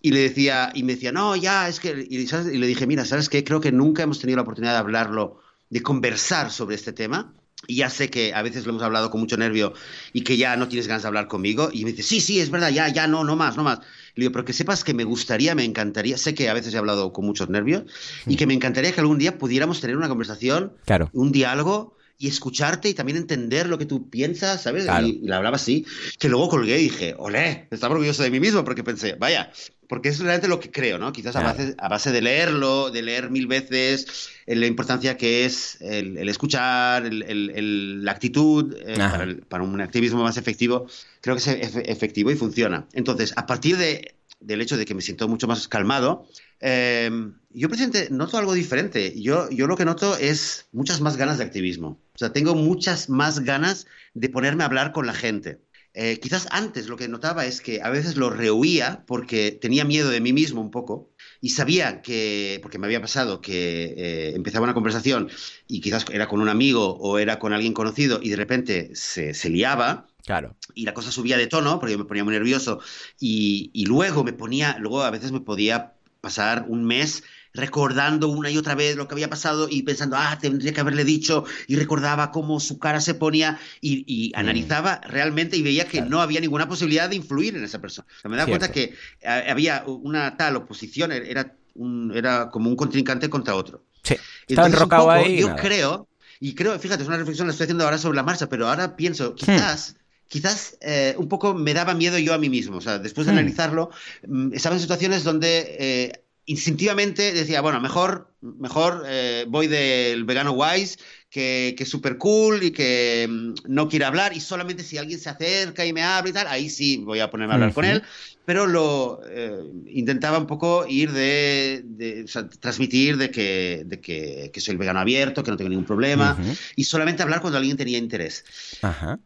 y le decía, y me decía, no, ya, es que, y, y le dije, mira, ¿sabes qué? Creo que nunca hemos tenido la oportunidad de hablarlo de conversar sobre este tema. Y ya sé que a veces lo hemos hablado con mucho nervio y que ya no tienes ganas de hablar conmigo. Y me dice, sí, sí, es verdad, ya, ya, no, no más, no más. Le digo, pero que sepas que me gustaría, me encantaría, sé que a veces he hablado con muchos nervios y que me encantaría que algún día pudiéramos tener una conversación, claro. un diálogo y escucharte y también entender lo que tú piensas, ¿sabes? Y, y, le hablaba así, que luego colgué y dije, olé, estaba orgulloso de mí mismo porque pensé, vaya, porque es realmente lo que creo, ¿no? Quizás a, base, a, base, de leerlo, de leer mil veces eh, la importancia que es el, escuchar, el, la actitud eh, para, un activismo más efectivo, creo que es efectivo y funciona. Entonces, a partir de, del hecho de que me siento mucho más calmado, eh, yo, presidente, noto algo diferente. Yo, yo lo que noto es muchas más ganas de activismo. O sea, tengo muchas más ganas de ponerme a hablar con la gente. Eh, quizás antes lo que notaba es que a veces lo rehuía porque tenía miedo de mí mismo un poco y sabía que, porque me había pasado, que eh, empezaba una conversación y quizás era con un amigo o era con alguien conocido y de repente se, se liaba. Claro. Y la cosa subía de tono porque yo me ponía muy nervioso y, y luego me ponía, luego a veces me podía pasar un mes recordando una y otra vez lo que había pasado y pensando, ah, tendría que haberle dicho, y recordaba cómo su cara se ponía y, mm. analizaba realmente y veía que no había ninguna posibilidad de influir en esa persona. me da cuenta que eh, había una tal oposición, e-, era, un, era como un contrincante contra otro. Sí, estaba enrocado ahí. Yo creo, y creo, fíjate, es una reflexión que estoy haciendo ahora sobre la marcha, pero ahora pienso, hmm. quizás... quizás eh, un poco me daba miedo yo a mí mismo. O sea, después de hmm. analizarlo, mm, estaba en situaciones donde eh, instintivamente decía, bueno, mejor, mejor eh, voy del vegano wise, que, es súper cool y que mm, no quiere hablar, y solamente si alguien se acerca y me habla y tal, ahí sí voy a ponerme a hablar con él. Pero lo eh, intentaba un poco ir de, transmitir de, que, de que, soy el vegano abierto, que no tengo ningún problema, y solamente hablar cuando alguien tenía interés.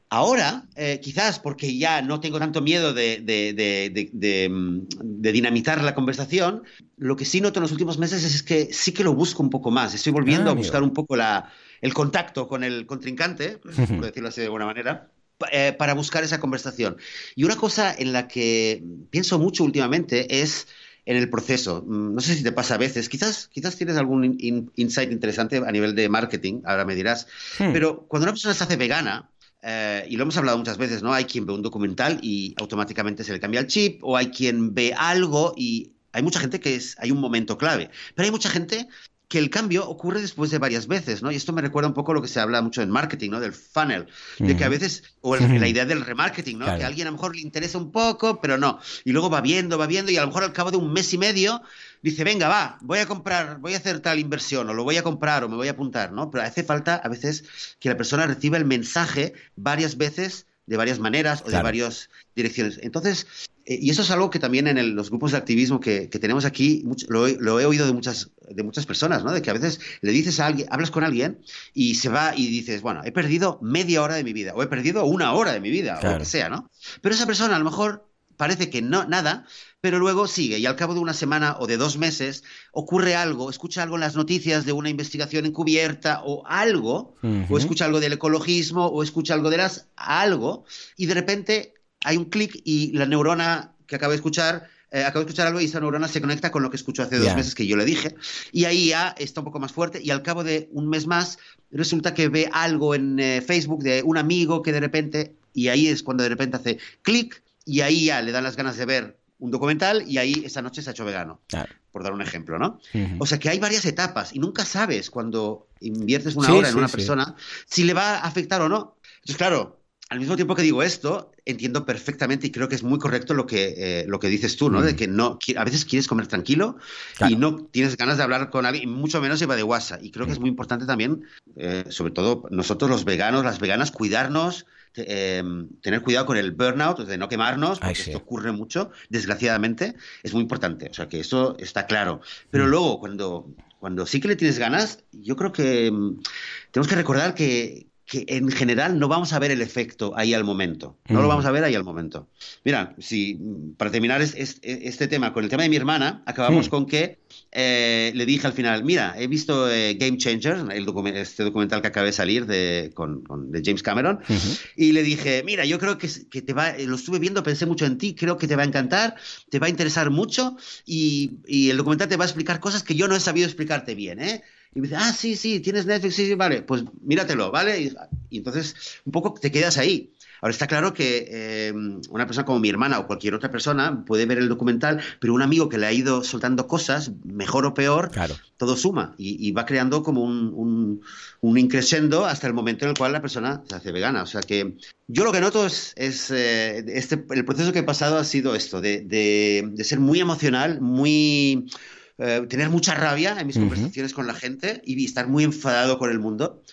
Ahora, eh, quizás porque ya no tengo tanto miedo de, de, dinamitar la conversación, lo que sí noto en los últimos meses es que sí que lo busco un poco más, estoy volviendo ah, a buscar un poco la, el contacto con el contrincante, por decirlo así de alguna manera. Eh, para buscar esa conversación. Y una cosa en la que pienso mucho últimamente es en el proceso. Mm, no sé si te pasa a veces, quizás, quizás tienes algún insight interesante a nivel de marketing, ahora me dirás, hmm. pero cuando una persona se hace vegana, eh, y lo hemos hablado muchas veces, ¿no? Hay quien ve un documental y automáticamente se le cambia el chip, o hay quien ve algo y hay mucha gente que es, hay un momento clave, pero hay mucha gente que el cambio ocurre después de varias veces, ¿no? Y esto me recuerda un poco a lo que se habla mucho en marketing, ¿no? Del funnel, de que a veces, o la idea del remarketing, ¿no? Que a alguien a lo mejor le interesa un poco, pero no. Y luego va viendo, va viendo, y a lo mejor al cabo de un mes y medio dice, venga, va, voy a comprar, voy a hacer tal inversión, o lo voy a comprar, o me voy a apuntar, ¿no? Pero hace falta a veces que la persona reciba el mensaje varias veces de varias maneras o de varias direcciones. Entonces, eh, y eso es algo que también en los grupos de activismo que, tenemos aquí, lo, he oído de muchas, de muchas personas, ¿no? De que a veces le dices a alguien, hablas con alguien y se va y dices, bueno, he perdido media hora de mi vida, o he perdido una hora de mi vida, o lo que sea, ¿no? Pero esa persona a lo mejor parece que no, nada, pero luego sigue y al cabo de una semana o de dos meses ocurre algo, escucha algo en las noticias de una investigación encubierta o algo, o escucha algo del ecologismo o escucha algo de las algo y de repente hay un clic y la neurona que acaba de escuchar eh, acaba de escuchar algo y esa neurona se conecta con lo que escuchó hace dos meses que yo le dije. Y ahí ya está un poco más fuerte y al cabo de un mes más resulta que ve algo en eh, Facebook de un amigo que de repente, y ahí es cuando de repente hace clic y ahí ya le dan las ganas de ver un documental y ahí esa noche se ha hecho vegano. Por dar un ejemplo, ¿no? O sea que hay varias etapas y nunca sabes cuando inviertes una hora en una persona si le va a afectar o no. Entonces, claro, al mismo tiempo que digo esto, entiendo perfectamente y creo que es muy correcto lo que, eh, lo que dices tú, ¿no? De mm. que no, a veces quieres comer tranquilo y no tienes ganas de hablar con alguien, mucho menos lleva de WhatsApp. Y creo que es mm. muy importante también, eh, sobre todo nosotros los veganos, las veganas, cuidarnos, eh, tener cuidado con el burnout, de no quemarnos, porque esto ocurre mucho, desgraciadamente, es muy importante. O sea, que eso está claro. Pero mm. luego, cuando, cuando sí que le tienes ganas, yo creo que tenemos que recordar que, que en general no vamos a ver el efecto ahí al momento. No lo mm. vamos a ver ahí al momento. Mira, si para terminar este tema con el tema de mi hermana, acabamos mm. con que eh, le dije al final, mira, he visto eh, Game Changers, el este documental que acaba de salir de, con, de James Cameron, y le dije, mira, yo creo que, que, te va, lo estuve viendo, pensé mucho en ti, creo que te va a encantar, te va a interesar mucho, y, y el documental te va a explicar cosas que yo no he sabido explicarte bien, ¿eh? Y me dice, ah, sí, sí, tienes Netflix, sí, sí, vale, pues míratelo, ¿vale? Y, entonces un poco te quedas ahí. Ahora está claro que eh, una persona como mi hermana o cualquier otra persona puede ver el documental, pero un amigo que le ha ido soltando cosas, mejor o peor, todo suma y, va creando como un, un, un, increscendo hasta el momento en el cual la persona se hace vegana. O sea que yo lo que noto es, es eh, este, el proceso que he pasado ha sido esto, de, de, de ser muy emocional, muy eh, tener mucha rabia en mis conversaciones con la gente y estar muy enfadado con el mundo.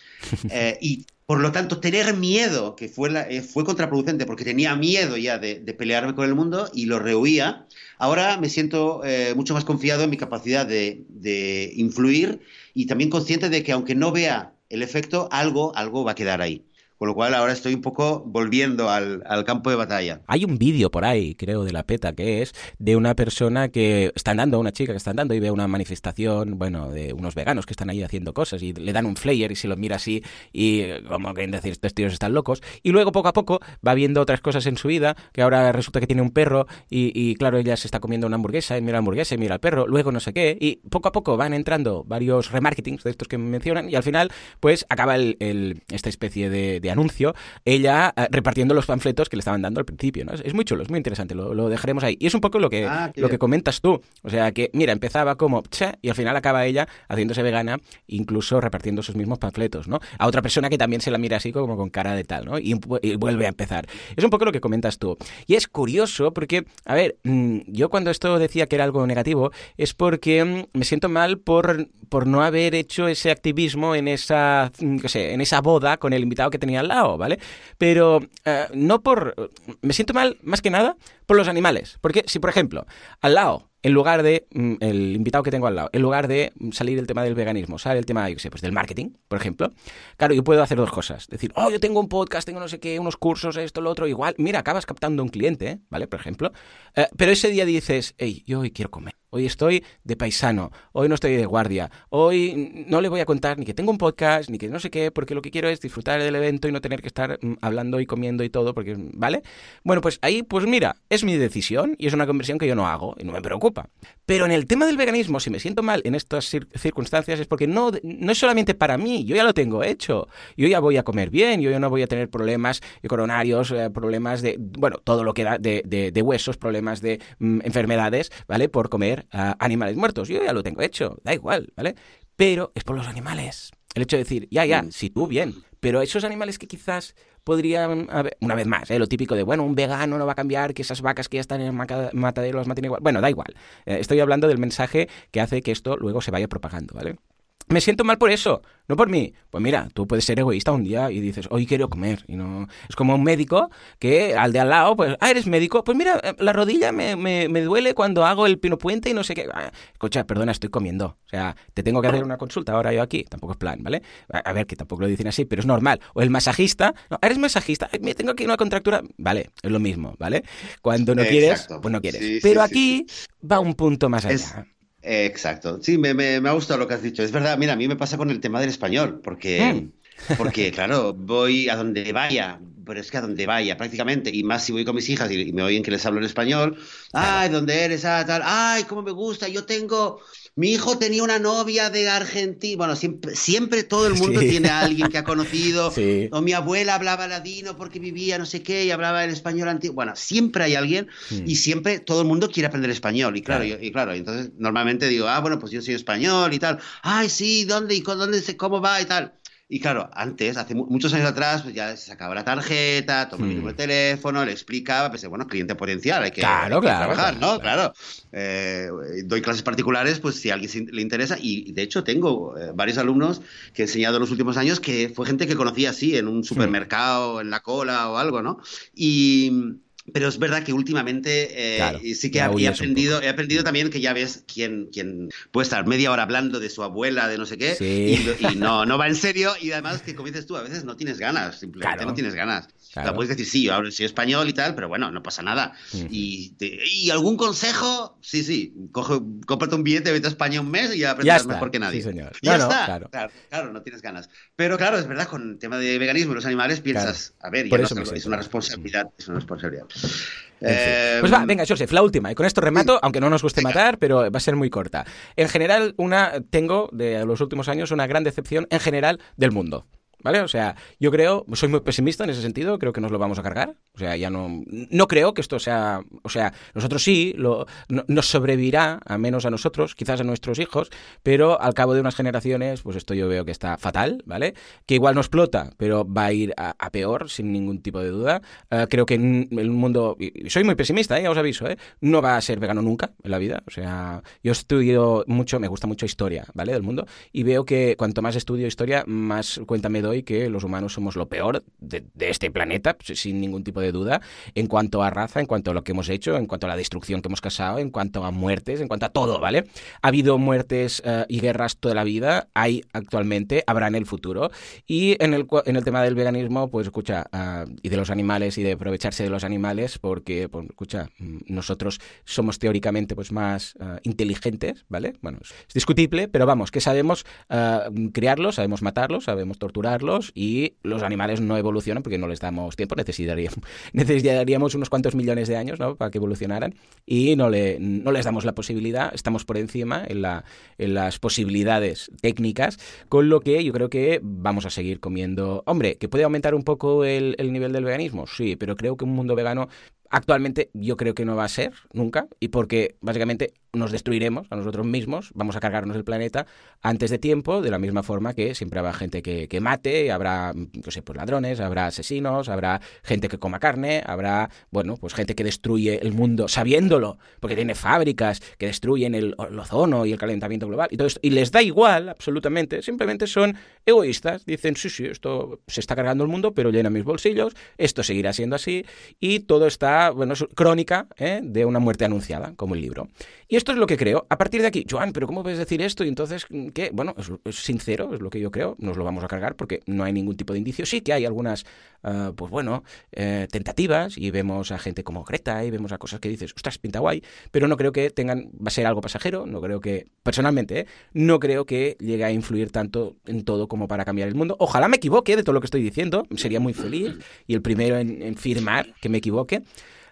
Eh, y por lo tanto, tener miedo, que fue, eh, fue contraproducente porque tenía miedo ya de, pelearme con el mundo y lo rehuía, ahora me siento mucho más confiado en mi capacidad de, de, influir y también consciente de que aunque no vea el efecto, algo, algo va a quedar ahí. Con lo cual ahora estoy un poco volviendo al, campo de batalla. Hay un vídeo por ahí, creo, de la PETA, que es de una persona que está andando, una chica que está andando y ve una manifestación, bueno, de unos veganos que están ahí haciendo cosas y le dan un flyer y se lo mira así y como que decir, estos tíos están locos. Y luego poco a poco va viendo otras cosas en su vida, que ahora resulta que tiene un perro y, claro, ella se está comiendo una hamburguesa y mira la hamburguesa y mira al perro, luego no sé qué. Y poco a poco van entrando varios remarketings de estos que mencionan y al final pues acaba el, esta especie de anuncio, ella eh, repartiendo los panfletos que le estaban dando al principio. ¿no? Es, muy chulo, es muy interesante, lo, dejaremos ahí. Y es un poco lo que, ah, lo que comentas tú. O sea, que, mira, empezaba como che, y al final acaba ella haciéndose vegana, incluso repartiendo sus mismos panfletos, ¿no? A otra persona que también se la mira así como con cara de tal, ¿no? Y, vuelve a empezar. Es un poco lo que comentas tú. Y es curioso porque, a ver, mm, yo cuando esto decía que era algo negativo, es porque mm, me siento mal por, por no haber hecho ese activismo en esa, mm, qué sé, en esa boda con el invitado que tenía al lado, ¿vale? Pero eh, no por... Me siento mal más que nada por los animales. Porque si, por ejemplo, al lado en lugar de mm, el invitado que tengo al lado, en lugar de salir el tema del veganismo, sale el tema, yo sé, pues del marketing, por ejemplo, claro, yo puedo hacer dos cosas. Decir, oh, yo tengo un podcast, tengo no sé qué, unos cursos, esto, lo otro, igual, mira, acabas captando un cliente, ¿vale? Por ejemplo. Eh, pero ese día dices, hey, yo hoy quiero comer hoy estoy de paisano, hoy no estoy de guardia, hoy no le voy a contar ni que tengo un podcast, ni que no sé qué, porque lo que quiero es disfrutar del evento y no tener que estar mm, hablando y comiendo y todo, porque, ¿vale? Bueno, pues ahí, pues mira, es mi decisión y es una conversión que yo no hago y no me preocupa. Pero en el tema del veganismo, si me siento mal en estas circunstancias es porque no, no es solamente para mí, yo ya lo tengo hecho, yo ya voy a comer bien, yo ya no voy a tener problemas coronarios, eh, problemas de, bueno, todo lo que da de, de, huesos, problemas de mm, enfermedades, ¿vale? Por comer animales muertos, yo ya lo tengo hecho, da igual, ¿vale? Pero es por los animales. El hecho de decir, ya, ya, mm. si tú bien, pero esos animales que quizás podrían haber, una vez más, ¿eh? lo típico de, bueno, un vegano no va a cambiar, que esas vacas que ya están en el matadero las mantienen igual. Bueno, da igual. Eh, estoy hablando del mensaje que hace que esto luego se vaya propagando, ¿vale? Me siento mal por eso, no por mí. Pues mira, tú puedes ser egoísta un día y dices, hoy quiero comer. Y no... Es como un médico que al de al lado, pues, ah, eres médico. Pues mira, eh, la rodilla me, me, me duele cuando hago el pino puente y no sé qué. Ah, escucha, perdona, estoy comiendo. O sea, te tengo que hacer una consulta ahora yo aquí. Tampoco es plan, ¿vale? A, ver, que tampoco lo dicen así, pero es normal. O el masajista, no, eres masajista, me tengo aquí una contractura. Vale, es lo mismo, ¿vale? Cuando no quieres, pues no quieres. pero aquí va un punto más allá. Exacto. Sí, me, me, me, ha gustado lo que has dicho. Es verdad, mira, a mí me pasa con el tema del español, porque, hmm. porque claro, voy a donde vaya, pero es que a donde vaya prácticamente, y más si voy con mis hijas y, me oyen que les hablo en español, ay, ¿dónde eres? Ah, tal, ay, cómo me gusta, yo tengo mi hijo tenía una novia de Argentina. Bueno, siempre, siempre todo el mundo tiene a alguien que ha conocido. O mi abuela hablaba ladino porque vivía no sé qué y hablaba el español antiguo. Bueno, siempre hay alguien y hmm. siempre todo el mundo quiere aprender español. Y claro, Y, claro, entonces normalmente digo, ah, bueno, pues yo soy español y tal. Ay, sí, ¿dónde y dónde, cómo va y tal? Y claro, antes, hace muchos años atrás, pues ya se sacaba la tarjeta, tomaba mi número de teléfono, le explicaba, pues bueno, cliente potencial, hay que, trabajar, ¿no? Claro. Eh, doy clases particulares, pues si a alguien le interesa, y de hecho tengo eh, varios alumnos que he enseñado en los últimos años que fue gente que conocía así en un supermercado, en la cola o algo, ¿no? Y, pero es verdad que últimamente eh, sí que he, aprendido, he aprendido también que ya ves quién, quién puede estar media hora hablando de su abuela, de no sé qué, y, no, no va en serio, y además que como dices tú, a veces no tienes ganas, simplemente no tienes ganas. Puedes decir, sí, yo soy español y tal, pero bueno, no pasa nada. y, y, algún consejo? Sí, sí, coge, cómprate un billete, vete a España un mes y ya aprenderás mejor que nadie. Sí, señor. ya está. Claro. claro. no tienes ganas. Pero claro, es verdad, con el tema de veganismo y los animales piensas, a ver, ya es una responsabilidad, es una responsabilidad. Pues va, venga, Joseph, la última. Y con esto remato, aunque no nos guste matar, pero va a ser muy corta. En general, una tengo de los últimos años una gran decepción en general del mundo. ¿Vale? O sea, yo creo, soy muy pesimista en ese sentido, creo que nos lo vamos a cargar. O sea, ya no. No creo que esto sea. O sea, nosotros sí, lo, nos sobrevivirá, a menos a nosotros, quizás a nuestros hijos, pero al cabo de unas generaciones, pues esto yo veo que está fatal, ¿vale? Que igual no explota, pero va a ir a, peor, sin ningún tipo de duda. Eh, creo que el mundo. Y soy muy pesimista, ¿eh? ya os aviso, ¿eh? No va a ser vegano nunca en la vida. O sea, yo estudio mucho, me gusta mucho historia, ¿vale? Del mundo, y veo que cuanto más estudio historia, más cuenta me doy que los humanos somos lo peor de, este planeta, sin ningún tipo de duda, en cuanto a raza, en cuanto a lo que hemos hecho, en cuanto a la destrucción que hemos causado, en cuanto a muertes, en cuanto a todo, ¿vale? Ha habido muertes eh, y guerras toda la vida, hay actualmente, habrá en el futuro. Y en el, en el tema del veganismo, pues escucha, ah, y de los animales y de aprovecharse de los animales, porque, pues, escucha, mm, nosotros somos teóricamente pues más ah, inteligentes, ¿vale? Bueno, es discutible, pero vamos, que sabemos ah, criarlos, sabemos matarlos, sabemos torturarlos, y los animales no evolucionan porque no les damos tiempo, necesitaríamos, necesitaríamos unos cuantos millones de años ¿no? para que evolucionaran y no, le, no les damos la posibilidad, estamos por encima en, la, en las posibilidades técnicas, con lo que yo creo que vamos a seguir comiendo. Hombre, que puede aumentar un poco el, el nivel del veganismo, sí, pero creo que un mundo vegano Actualmente yo creo que no va a ser nunca y porque básicamente nos destruiremos a nosotros mismos, vamos a cargarnos el planeta antes de tiempo, de la misma forma que siempre habrá gente que, que mate, habrá, no sé, pues ladrones, habrá asesinos, habrá gente que coma carne, habrá, bueno, pues gente que destruye el mundo sabiéndolo, porque tiene fábricas que destruyen el, ozono y el calentamiento global. Y todo esto, y les da igual absolutamente, simplemente son egoístas, dicen, sí, sí, esto se está cargando el mundo, pero llena mis bolsillos, esto seguirá siendo así y todo está está, bueno, crónica ¿eh? de una muerte anunciada, como el libro. Y esto es lo que creo. A partir de aquí, Joan, pero ¿cómo puedes decir esto? Y entonces, ¿qué? Bueno, es, sincero, es lo que yo creo, nos lo vamos a cargar porque no hay ningún tipo de indicio. Sí que hay algunas, ah, pues bueno, eh, tentativas y vemos a gente como Greta y vemos a cosas que dices, ostras, pinta guay, pero no creo que tengan, va a ser algo pasajero, no creo que, personalmente, ¿eh? no creo que llegue a influir tanto en todo como para cambiar el mundo. Ojalá me equivoque de todo lo que estoy diciendo, sería muy feliz y el primero en, firmar que me equivoque.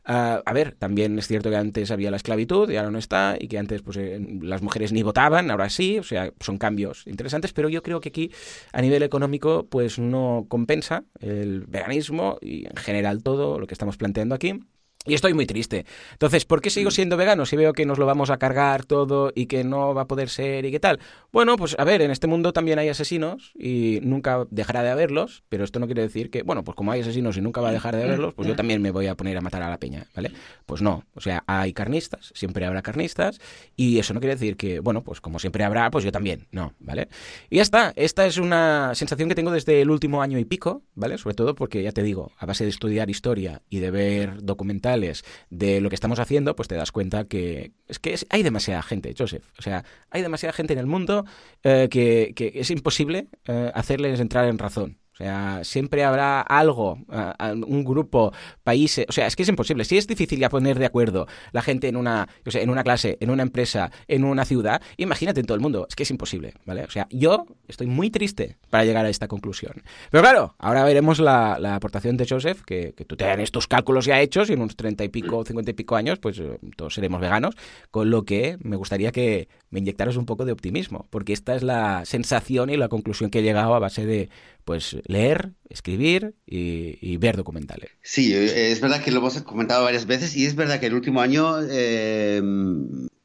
Ah, a ver, también es cierto que antes había la esclavitud y ahora no está, y que antes pues, eh, las mujeres ni votaban, ahora sí, o sea, son cambios interesantes, pero yo creo que aquí a nivel económico pues no compensa el veganismo y en general todo lo que estamos planteando aquí. Y estoy muy triste. Entonces, ¿por qué sigo mm. siendo vegano si veo que nos lo vamos a cargar todo y que no va a poder ser y qué tal? Bueno, pues a ver, en este mundo también hay asesinos y nunca dejará de haberlos, pero esto no quiere decir que, bueno, pues como hay asesinos y nunca va a dejar de haberlos, pues yo también me voy a poner a matar a la peña, ¿vale? Pues no, o sea, hay carnistas, siempre habrá carnistas y eso no quiere decir que, bueno, pues como siempre habrá, pues yo también, no, ¿vale? Y ya está, esta es una sensación que tengo desde el último año y pico, ¿vale? Sobre todo porque, ya te digo, a base de estudiar historia y de ver documentales, de lo que estamos haciendo, pues te das cuenta que es que hay demasiada gente, Joseph. O sea, hay demasiada gente en el mundo eh, que, es imposible eh, hacerles entrar en razón. O sea, siempre habrá algo, un grupo, países. O sea, es que es imposible. Si es difícil ya poner de acuerdo la gente en una, o sea, en una clase, en una empresa, en una ciudad, imagínate en todo el mundo. Es que es imposible, ¿vale? O sea, yo estoy muy triste para llegar a esta conclusión. Pero claro, ahora veremos la, aportación de Joseph, que, tú te estos cálculos ya hechos y en unos treinta y pico, cincuenta y pico años, pues eh, todos seremos veganos. Con lo que me gustaría que me inyectaras un poco de optimismo, porque esta es la sensación y la conclusión que he llegado a base de pues leer, escribir y, ver documentales. Sí, es verdad que lo hemos comentado varias veces y es verdad que el último año eh,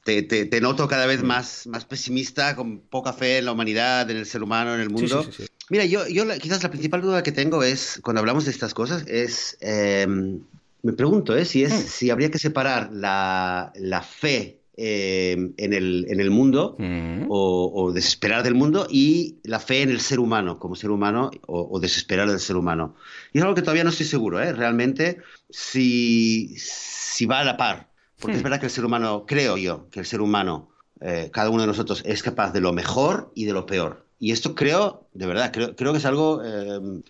te, noto cada vez más, más pesimista, con poca fe en la humanidad, en el ser humano, en el mundo. Mira, yo, yo quizás la principal duda que tengo es, cuando hablamos de estas cosas, es, em, me pregunto, ¿eh? si, es, hmm. si habría que separar la, la fe eh, en, el, en, el, mundo mm. o, desesperar del mundo y la fe en el ser humano como ser humano o, desesperar del ser humano. Y es algo que todavía no estoy seguro, ¿eh? realmente, si, si va a la par. Porque es hmm. verdad que el ser humano, creo yo, que el ser humano, eh, cada uno de nosotros es capaz de lo mejor y de lo peor. Y esto creo, de verdad, creo, creo que es algo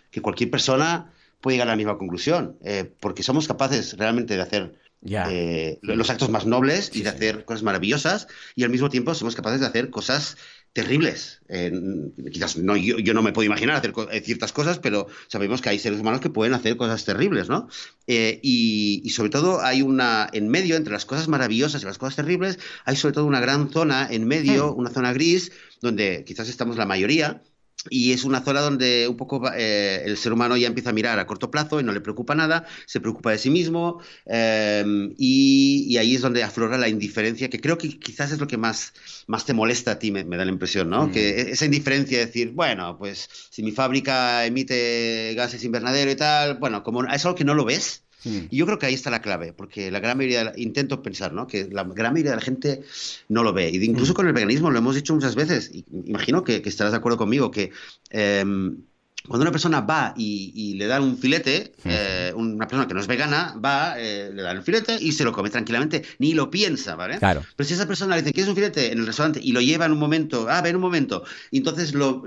que cualquier persona puede llegar a la misma conclusión, porque somos capaces realmente de hacer eh, los actos más nobles y de hacer cosas maravillosas y al mismo tiempo somos capaces de hacer cosas terribles. quizás no, yo, no me puedo imaginar hacer eh, ciertas cosas, pero sabemos que hay seres humanos que pueden hacer cosas terribles, ¿no? Eh, y, sobre todo hay una, en medio, entre las cosas maravillosas y las cosas terribles, hay sobre todo una gran zona en medio, hmm. una zona gris, donde quizás estamos la mayoría, y es una zona donde un poco eh, el ser humano ya empieza a mirar a corto plazo y no le preocupa nada, se preocupa de sí mismo em, y, ahí es donde aflora la indiferencia, que creo que quizás es lo que más, más te molesta a ti, me, da la impresión, ¿no? Mm. Que e-, esa indiferencia de decir, bueno, pues si mi fábrica emite gases invernadero y tal, bueno, como es algo que no lo ves, Y yo creo que ahí está la clave, porque la gran mayoría, intento pensar, ¿no? Que la gran mayoría de la gente no lo ve. Y incluso hmm. con el veganismo lo hemos dicho muchas veces, y imagino que, estarás de acuerdo conmigo, que em, cuando una persona va y, le dan un filete, eh, una persona que no es vegana va, eh, le dan el filete y se lo come tranquilamente, ni lo piensa, ¿vale? Claro. Pero si esa persona le dice, ¿quieres un filete en el restaurante? Y lo lleva en un momento, ah, ven un momento, y entonces lo,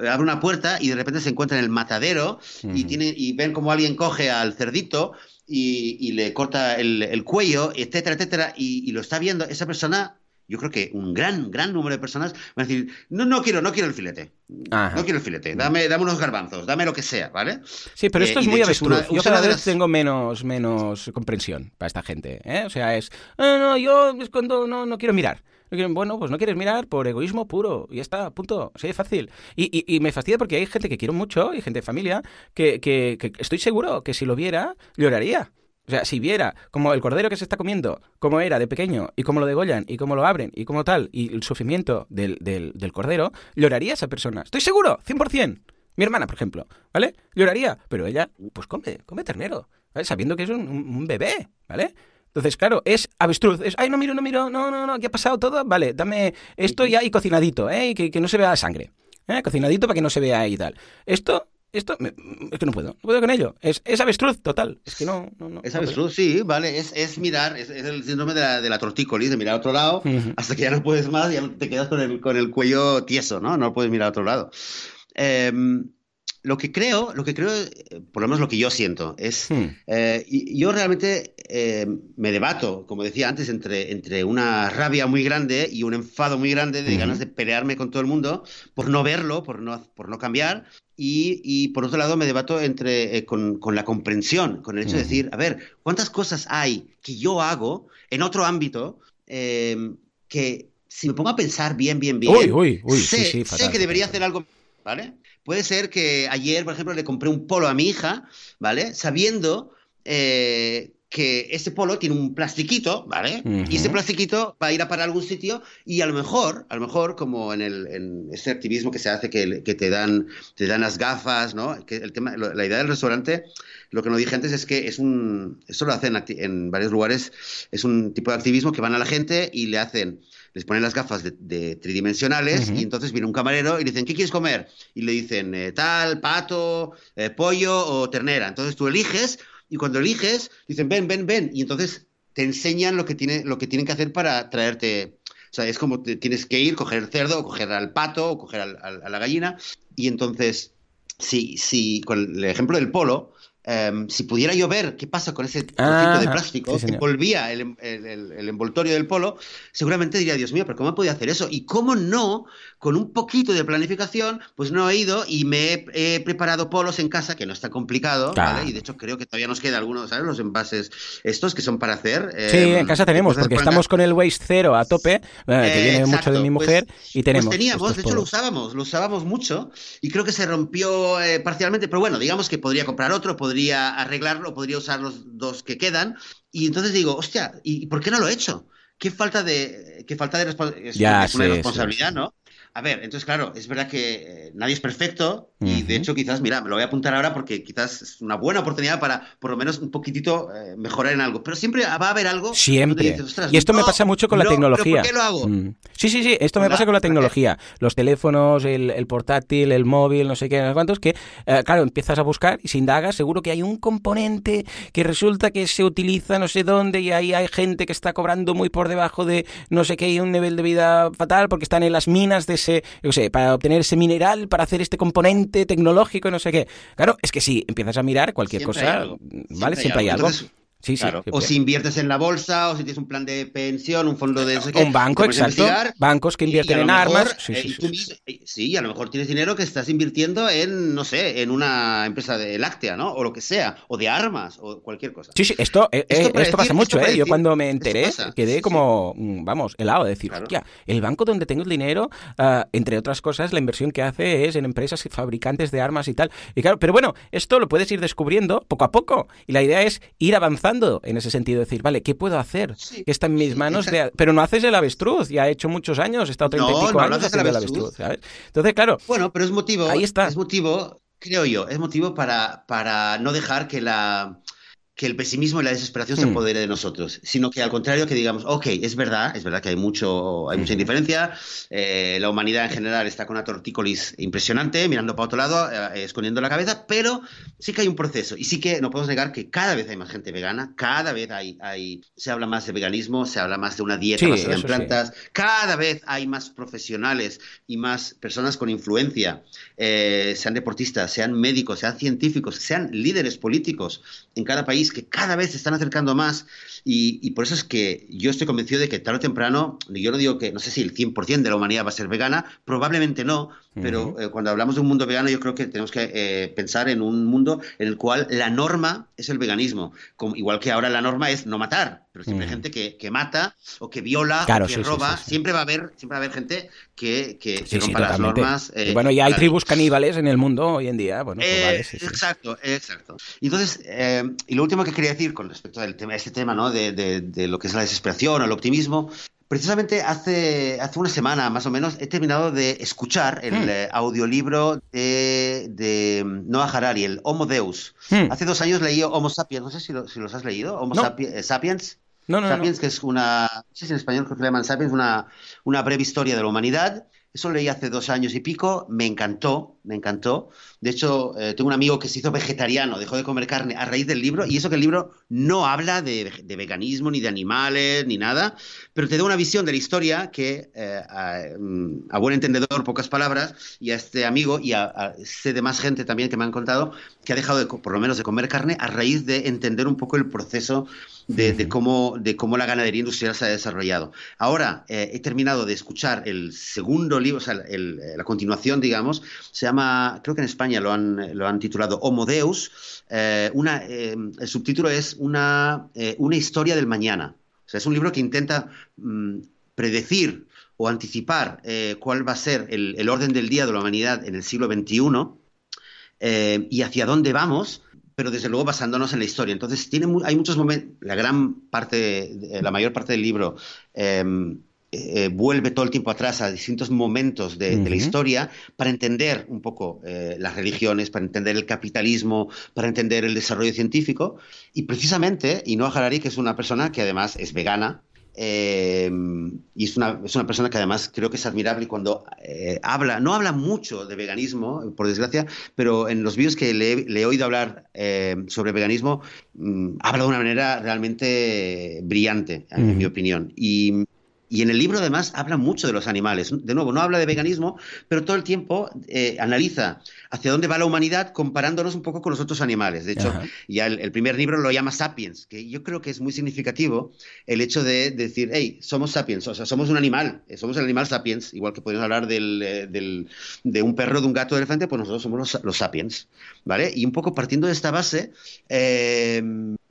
abre una puerta y de repente se encuentra en el matadero y, tiene, y ven como alguien coge al cerdito y, le corta el, cuello, etcétera, etcétera, y, lo está viendo, esa persona, yo creo que un gran, gran número de personas van a decir, no, no quiero, no quiero el filete. No quiero el filete, dame, dame unos garbanzos, dame lo que sea, ¿vale? Sí, pero esto eh, es muy avestruz. yo cada vez tengo menos, menos comprensión para esta gente, ¿eh? O sea, es, no, no, yo es cuando no, no quiero mirar. Bueno, pues no quieres mirar por egoísmo puro. Y ya está, punto. Sí, fácil. Y, y, me fastidia porque hay gente que quiero mucho y gente de familia que, que, estoy seguro que si lo viera, lloraría. O sea, si viera como el cordero que se está comiendo, cómo era de pequeño, y cómo lo degollan, y cómo lo abren, y cómo tal, y el sufrimiento del, del, del cordero, lloraría esa persona. Estoy seguro, 100%. Mi hermana, por ejemplo, ¿vale? Lloraría, pero ella, pues come, come ternero, ¿vale? Sabiendo que es un bebé, ¿vale? Entonces, claro, es avestruz. Es, ay, no miro, no miro, no, no, no, ¿qué ha pasado todo? Vale, dame esto ya y cocinadito, ¿eh? Y que, no se vea sangre. ¿eh? Cocinadito para que no se vea y tal. Esto esto es que no puedo, no puedo con ello. Es, es avestruz total. Es que no. no, no es avestruz, sí, vale. Es, es mirar, es, el síndrome de la, de la tortícolis, de mirar a otro lado hasta que ya no puedes más, ya te quedas con el, con el cuello tieso, ¿no? No puedes mirar a otro lado. Eh, lo que creo, lo que creo, eh, por lo menos lo que yo siento, es, hmm. eh, yo realmente eh, me debato, como decía antes, entre, entre una rabia muy grande y un enfado muy grande de ganas de pelearme con todo el mundo por no verlo, por no, por no cambiar. Y, por otro lado me debato entre, con, con, la comprensión, con el hecho de decir, a ver, ¿cuántas cosas hay que yo hago en otro ámbito que si me pongo a pensar bien, bien, bien, sé, sé que debería hacer algo, ¿vale? Puede ser que ayer, por ejemplo, le compré un polo a mi hija, ¿vale? Sabiendo eh, que ese polo tiene un plastiquito, ¿vale? Y ese plastiquito va a ir a parar algún sitio y a lo mejor, a lo mejor, como en, el, en ese activismo que se hace, que, que, te, dan, te dan las gafas, ¿no? Que el tema, la idea del restaurante, lo que no dije antes es que es un, esto lo hacen en varios lugares, es un tipo de activismo que van a la gente y le hacen les ponen las gafas de, tridimensionales y entonces viene un camarero y le dicen, ¿qué quieres comer? Y le dicen, eh, tal, pato, eh, pollo o ternera. Entonces tú eliges y cuando eliges, dicen, ven, ven, ven. Y entonces te enseñan lo que, tiene, lo que tienen que hacer para traerte. O sea, es como tienes que ir, coger el cerdo, o coger al pato, o coger a la gallina. Y entonces, si, si con el ejemplo del polo, Em, si pudiera yo ver qué pasa con ese trocito de plástico que envolvía el, el, envoltorio del polo, seguramente diría, Dios mío, pero ¿cómo podía hacer eso? Y cómo no, con un poquito de planificación, pues no he ido y me he, preparado polos en casa, que no está complicado, ¿vale? Y de hecho creo que todavía nos queda algunos, ¿sabes? Los envases estos que son para hacer. sí, en em, casa tenemos, porque estamos con el waste cero a tope, eh, que viene mucho de mi pues, mujer, y tenemos. Pues teníamos, de hecho lo usábamos, lo usábamos mucho, y creo que se rompió eh, parcialmente, pero bueno, digamos que podría comprar otro, podría podría arreglarlo, podría usar los dos que quedan. Y entonces digo, hostia, ¿y por qué no lo he hecho? Qué falta de, qué falta de responsabilidad, ¿no? A ver, entonces, claro, es verdad que eh, nadie es perfecto y de hecho quizás, mira, me lo voy a apuntar ahora porque quizás es una buena oportunidad para por lo menos un poquitito eh, mejorar en algo. Pero siempre va a haber algo. Siempre. y esto me pasa mucho con la tecnología. ¿Por qué lo hago? Mm. Sí, sí, sí, esto me pasa con la tecnología. Los teléfonos, el, portátil, el móvil, no sé qué, no sé cuántos, que, eh, claro, empiezas a buscar y si indagas, seguro que hay un componente que resulta que se utiliza no sé dónde y ahí hay gente que está cobrando muy por debajo de no sé qué y un nivel de vida fatal porque están en las minas de yo sé, para obtener ese mineral, para hacer este componente tecnológico, no sé qué. Claro, es que si empiezas a mirar cualquier cosa, ¿vale? Siempre hay algo. Sí, claro. o si inviertes en la bolsa, o si tienes un plan de pensión, un fondo de... un banco, exacto. Bancos que invierten en armas. Sí, eh, sí, eh, sí, a lo mejor tienes dinero que estás invirtiendo en, no sé, en una empresa de láctea, ¿no? O lo que sea, o de armas, o cualquier cosa. Sí, sí, esto, eh, esto, pasa mucho, ¿eh? Yo cuando me enteré quedé como, mm, vamos, helado de decir, claro. el banco donde tengo el dinero, ah, entre otras cosas, la inversión que hace es en empresas fabricantes de armas y tal. Y claro, pero bueno, esto lo puedes ir descubriendo poco a poco. Y la idea es ir avanzando en ese sentido, decir, vale, ¿qué puedo hacer? que está en mis manos, pero no haces el avestruz, ya he hecho muchos años, he estado 35 no, años haciendo el avestruz, ¿sabes? Entonces, claro. Bueno, pero es motivo. Ahí está. Es motivo, creo yo, es motivo para, para no dejar que la que el pesimismo y la desesperación se hmm. apodere de nosotros, sino que al contrario que digamos, ok, es verdad, es verdad que hay mucho, hay mucha hmm. indiferencia, eh, la humanidad en general está con una tortícolis impresionante, mirando para otro lado, eh, escondiendo la cabeza, pero sí que hay un proceso y sí que no podemos negar que cada vez hay más gente vegana, cada vez hay, hay se habla más de veganismo, se habla más de una dieta basada en plantas, cada vez hay más profesionales y más personas con influencia, eh, sean deportistas, sean médicos, sean científicos, sean líderes políticos en cada país que cada vez se están acercando más. Y, por eso es que yo estoy convencido de que tarde o temprano, yo no digo que, no sé si el 100% de la humanidad va a ser vegana, probablemente no, pero eh, cuando hablamos de un mundo vegano yo creo que tenemos que eh, pensar en un mundo en el cual la norma es el veganismo, como, igual que ahora la norma es no matar, pero siempre hay gente que, mata o que viola o que roba, siempre va a haber siempre va a haber gente que, que rompa las normas. Eh, bueno, y hay tribus caníbales en el mundo hoy en día. Bueno, pues exacto, exacto. Entonces, y lo último que quería decir con respecto al tema, a este tema, ¿no? de, lo que es la desesperación o el optimismo. Precisamente hace, hace una semana más o menos he terminado de escuchar el hmm. eh, audiolibro de, de, Noah Harari, el Homo Deus. Hmm. Hace dos años leí Homo Sapiens, no sé si, si los has leído, Homo eh, Sapiens. No, no, Sapiens, que es una, no sé si en español creo que le llaman Sapiens, una, una breve historia de la humanidad. Eso leí hace dos años y pico, me encantó, me encantó. De hecho, eh, tengo un amigo que se hizo vegetariano, dejó de comer carne a raíz del libro, y eso que el libro no habla de, veganismo, ni de animales, ni nada, pero te da una visión de la historia que, eh, mm, a, buen entendedor, pocas palabras, y a este amigo, y a, sé de más gente también que me han contado, que ha dejado de, por lo menos de comer carne a raíz de entender un poco el proceso de, cómo, de cómo la ganadería industrial se ha desarrollado. Ahora eh, he terminado de escuchar el segundo libro, o sea, la continuación, digamos, se llama, creo que en España lo han, lo han titulado Homo Deus. Eh, eh, el subtítulo es una, una historia del mañana. Es un libro que intenta mm, predecir o anticipar cuál va a ser el, orden del día de la humanidad en el siglo XXI y hacia dónde vamos pero desde luego basándonos en la historia. Entonces, tiene hay muchos momentos, la gran parte, la mayor parte del libro eh, vuelve todo el tiempo atrás a distintos momentos de, la historia para entender un poco eh, las religiones, para entender el capitalismo, para entender el desarrollo científico. Y precisamente, Inoa Harari, que es una persona que además es vegana, eh, y es una, es una, persona que además creo que es admirable y cuando eh, habla, no habla mucho de veganismo, por desgracia, pero en los vídeos que le, he oído hablar eh, sobre veganismo, mm, habla de una manera realmente brillante, en mi opinión. Y, y en el libro además habla mucho de los animales. De nuevo, no habla de veganismo, pero todo el tiempo eh, analiza hacia dónde va la humanidad comparándonos un poco con los otros animales. De hecho, ya el, primer libro lo llama Sapiens, que yo creo que es muy significativo el hecho de, decir, hey, somos sapiens, o sea, somos un animal, eh, somos el animal sapiens, igual que podemos hablar eh, del, de un perro, de un gato, de elefante, pues nosotros somos los, sapiens, ¿vale? Y un poco partiendo de esta base,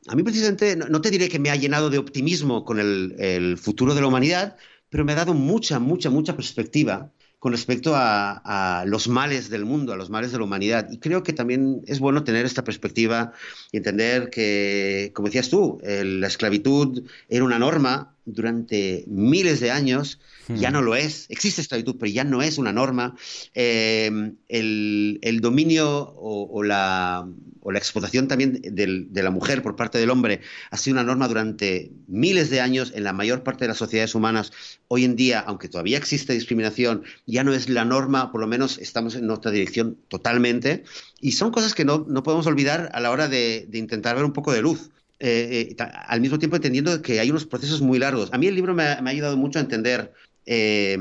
a mí precisamente, no, te diré que me ha llenado de optimismo con el, futuro de la humanidad, pero me ha dado mucha, mucha, mucha perspectiva con respecto a, los males del mundo, a los males de la humanidad. Y creo que también es bueno tener esta perspectiva y entender que, como decías tú, la esclavitud era una norma durante miles de años, ya no lo es. Existe esclavitud, pero ya no es una norma. Eh, el, dominio o la o la explotación también de la mujer por parte del hombre ha sido una norma durante miles de años en la mayor parte de las sociedades humanas. Hoy en día, aunque todavía existe discriminación, ya no es la norma, por lo menos estamos en otra dirección totalmente. Y son cosas que no, podemos olvidar a la hora de, intentar ver un poco de luz. Eh, eh, al mismo tiempo entendiendo que hay unos procesos muy largos. A mí el libro me ha, ayudado mucho a entender, eh,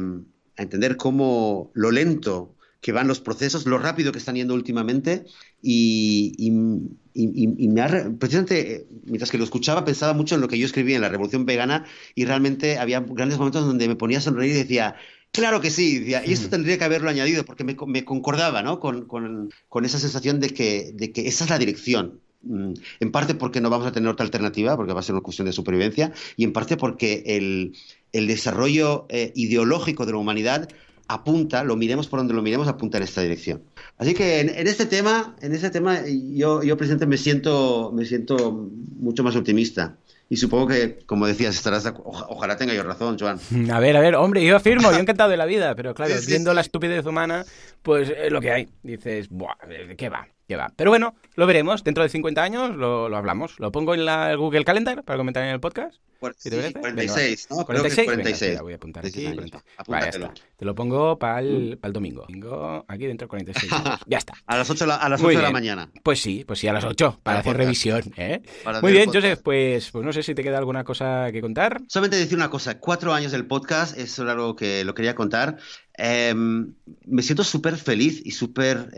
a entender cómo lo lento que van los procesos, lo rápido que están yendo últimamente y, me ha, precisamente mientras que lo escuchaba pensaba mucho en lo que yo escribí en la Revolución Vegana y realmente había grandes momentos donde me ponía a sonreír y decía, Claro que sí, y esto tendría que haberlo añadido porque me, concordaba ¿no? con, con, esa sensación de que, de que esa es la dirección. Mm, en parte porque no vamos a tener otra alternativa, porque va a ser una cuestión de supervivencia, y en parte porque el, el desarrollo eh, ideológico de la humanidad apunta, lo miremos por donde lo miremos, apunta en esta dirección. Así que en, este tema, en este tema, yo, yo presente me siento, me siento mucho más optimista. Y supongo que, como decías, estarás ojalá tenga yo razón, Joan. A ver, a ver, hombre, yo afirmo, yo encantado de la vida, pero claro, viendo la estupidez humana, pues es lo que hay. Dices, Buah, ¿qué va? ¿Qué va? Pero bueno, lo veremos. Dentro de 50 años lo, lo hablamos. Lo pongo en la Google Calendar para comentar en el podcast. ¿Sí te 46, ¿no? 46. 46. voy a apuntar aquí. Vale, Te lo pongo para el, mm. domingo. Domingo aquí dentro de 46. ya está. A las 8, a las 8 de la mañana. Pues sí, pues sí, a las 8, para, hacer revisión. ¿eh? Muy bien, Joseph, pues, pues no sé si te queda alguna cosa que contar. Solamente decir una cosa. Cuatro años del podcast, eso era algo que lo quería contar. Em, me siento súper feliz y súper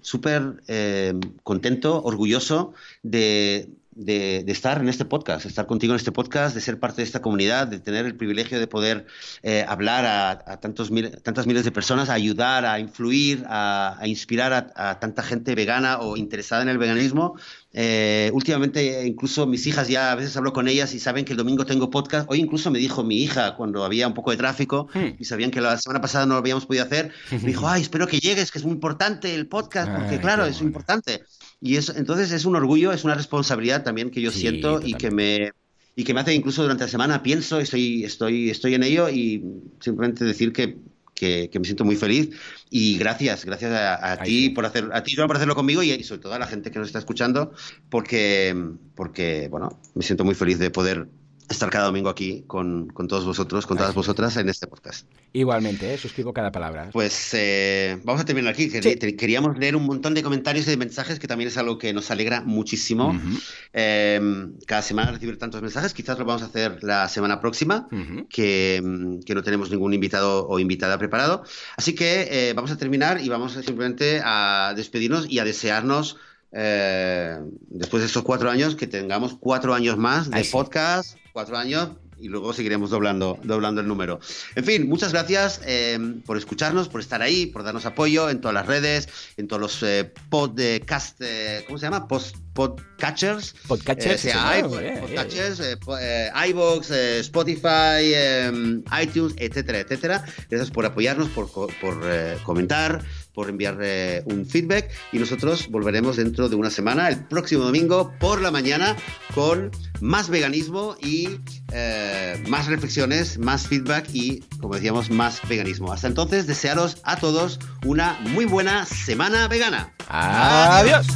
súper em, contento, orgulloso de, de, estar en este podcast, estar contigo en este podcast, de ser parte de esta comunidad, de tener el privilegio de poder eh, hablar a, tantos tantas miles de personas, ayudar, a influir, a, inspirar a, tanta gente vegana o interesada en el veganismo. Eh, últimamente, incluso mis hijas ya a veces hablo con ellas y saben que el domingo tengo podcast. Hoy incluso me dijo mi hija, cuando había un poco de tráfico hmm. y sabían que la semana pasada no lo habíamos podido hacer, me dijo, ay, espero que llegues, que es muy importante el podcast, porque claro, es importante. Y eso, entonces es un orgullo, es una responsabilidad también que yo siento y que me y que me hace incluso durante la semana pienso, estoy, estoy, estoy en ello y simplemente decir que, que, me siento muy feliz. Y gracias, gracias a, ti por hacer, a ti por hacerlo conmigo y, sobre todo a la gente que nos está escuchando porque, porque bueno, me siento muy feliz de poder estar cada domingo aquí con, con todos vosotros, con todas vosotras en este podcast. Igualmente, ¿eh? suscribo cada palabra. Pues eh, vamos a terminar aquí. Sí. Queríamos leer un montón de comentarios y de mensajes, que también es algo que nos alegra muchísimo. Eh, cada semana recibir tantos mensajes. Quizás lo vamos a hacer la semana próxima, que, mm, que no tenemos ningún invitado o invitada preparado. Así que eh, vamos a terminar y vamos simplemente a despedirnos y a desearnos. Eh, después de estos cuatro años, que tengamos cuatro años más de Ay, podcast, cuatro años, y luego seguiremos doblando, doblando el número. En fin, muchas gracias eh, por escucharnos, por estar ahí, por darnos apoyo en todas las redes, en todos los eh, podcast, eh, ¿cómo se llama? Post, podcatchers. Podcatchers, sea sí, podcatchers, po- Spotify, iTunes, etcétera, etcétera. Gracias por apoyarnos, por, por eh, comentar, por enviar un feedback y nosotros volveremos dentro de una semana, el próximo domingo por la mañana, con más veganismo y eh, más reflexiones, más feedback y, como decíamos, más veganismo. Hasta entonces, desearos a todos una muy buena semana vegana. Adiós.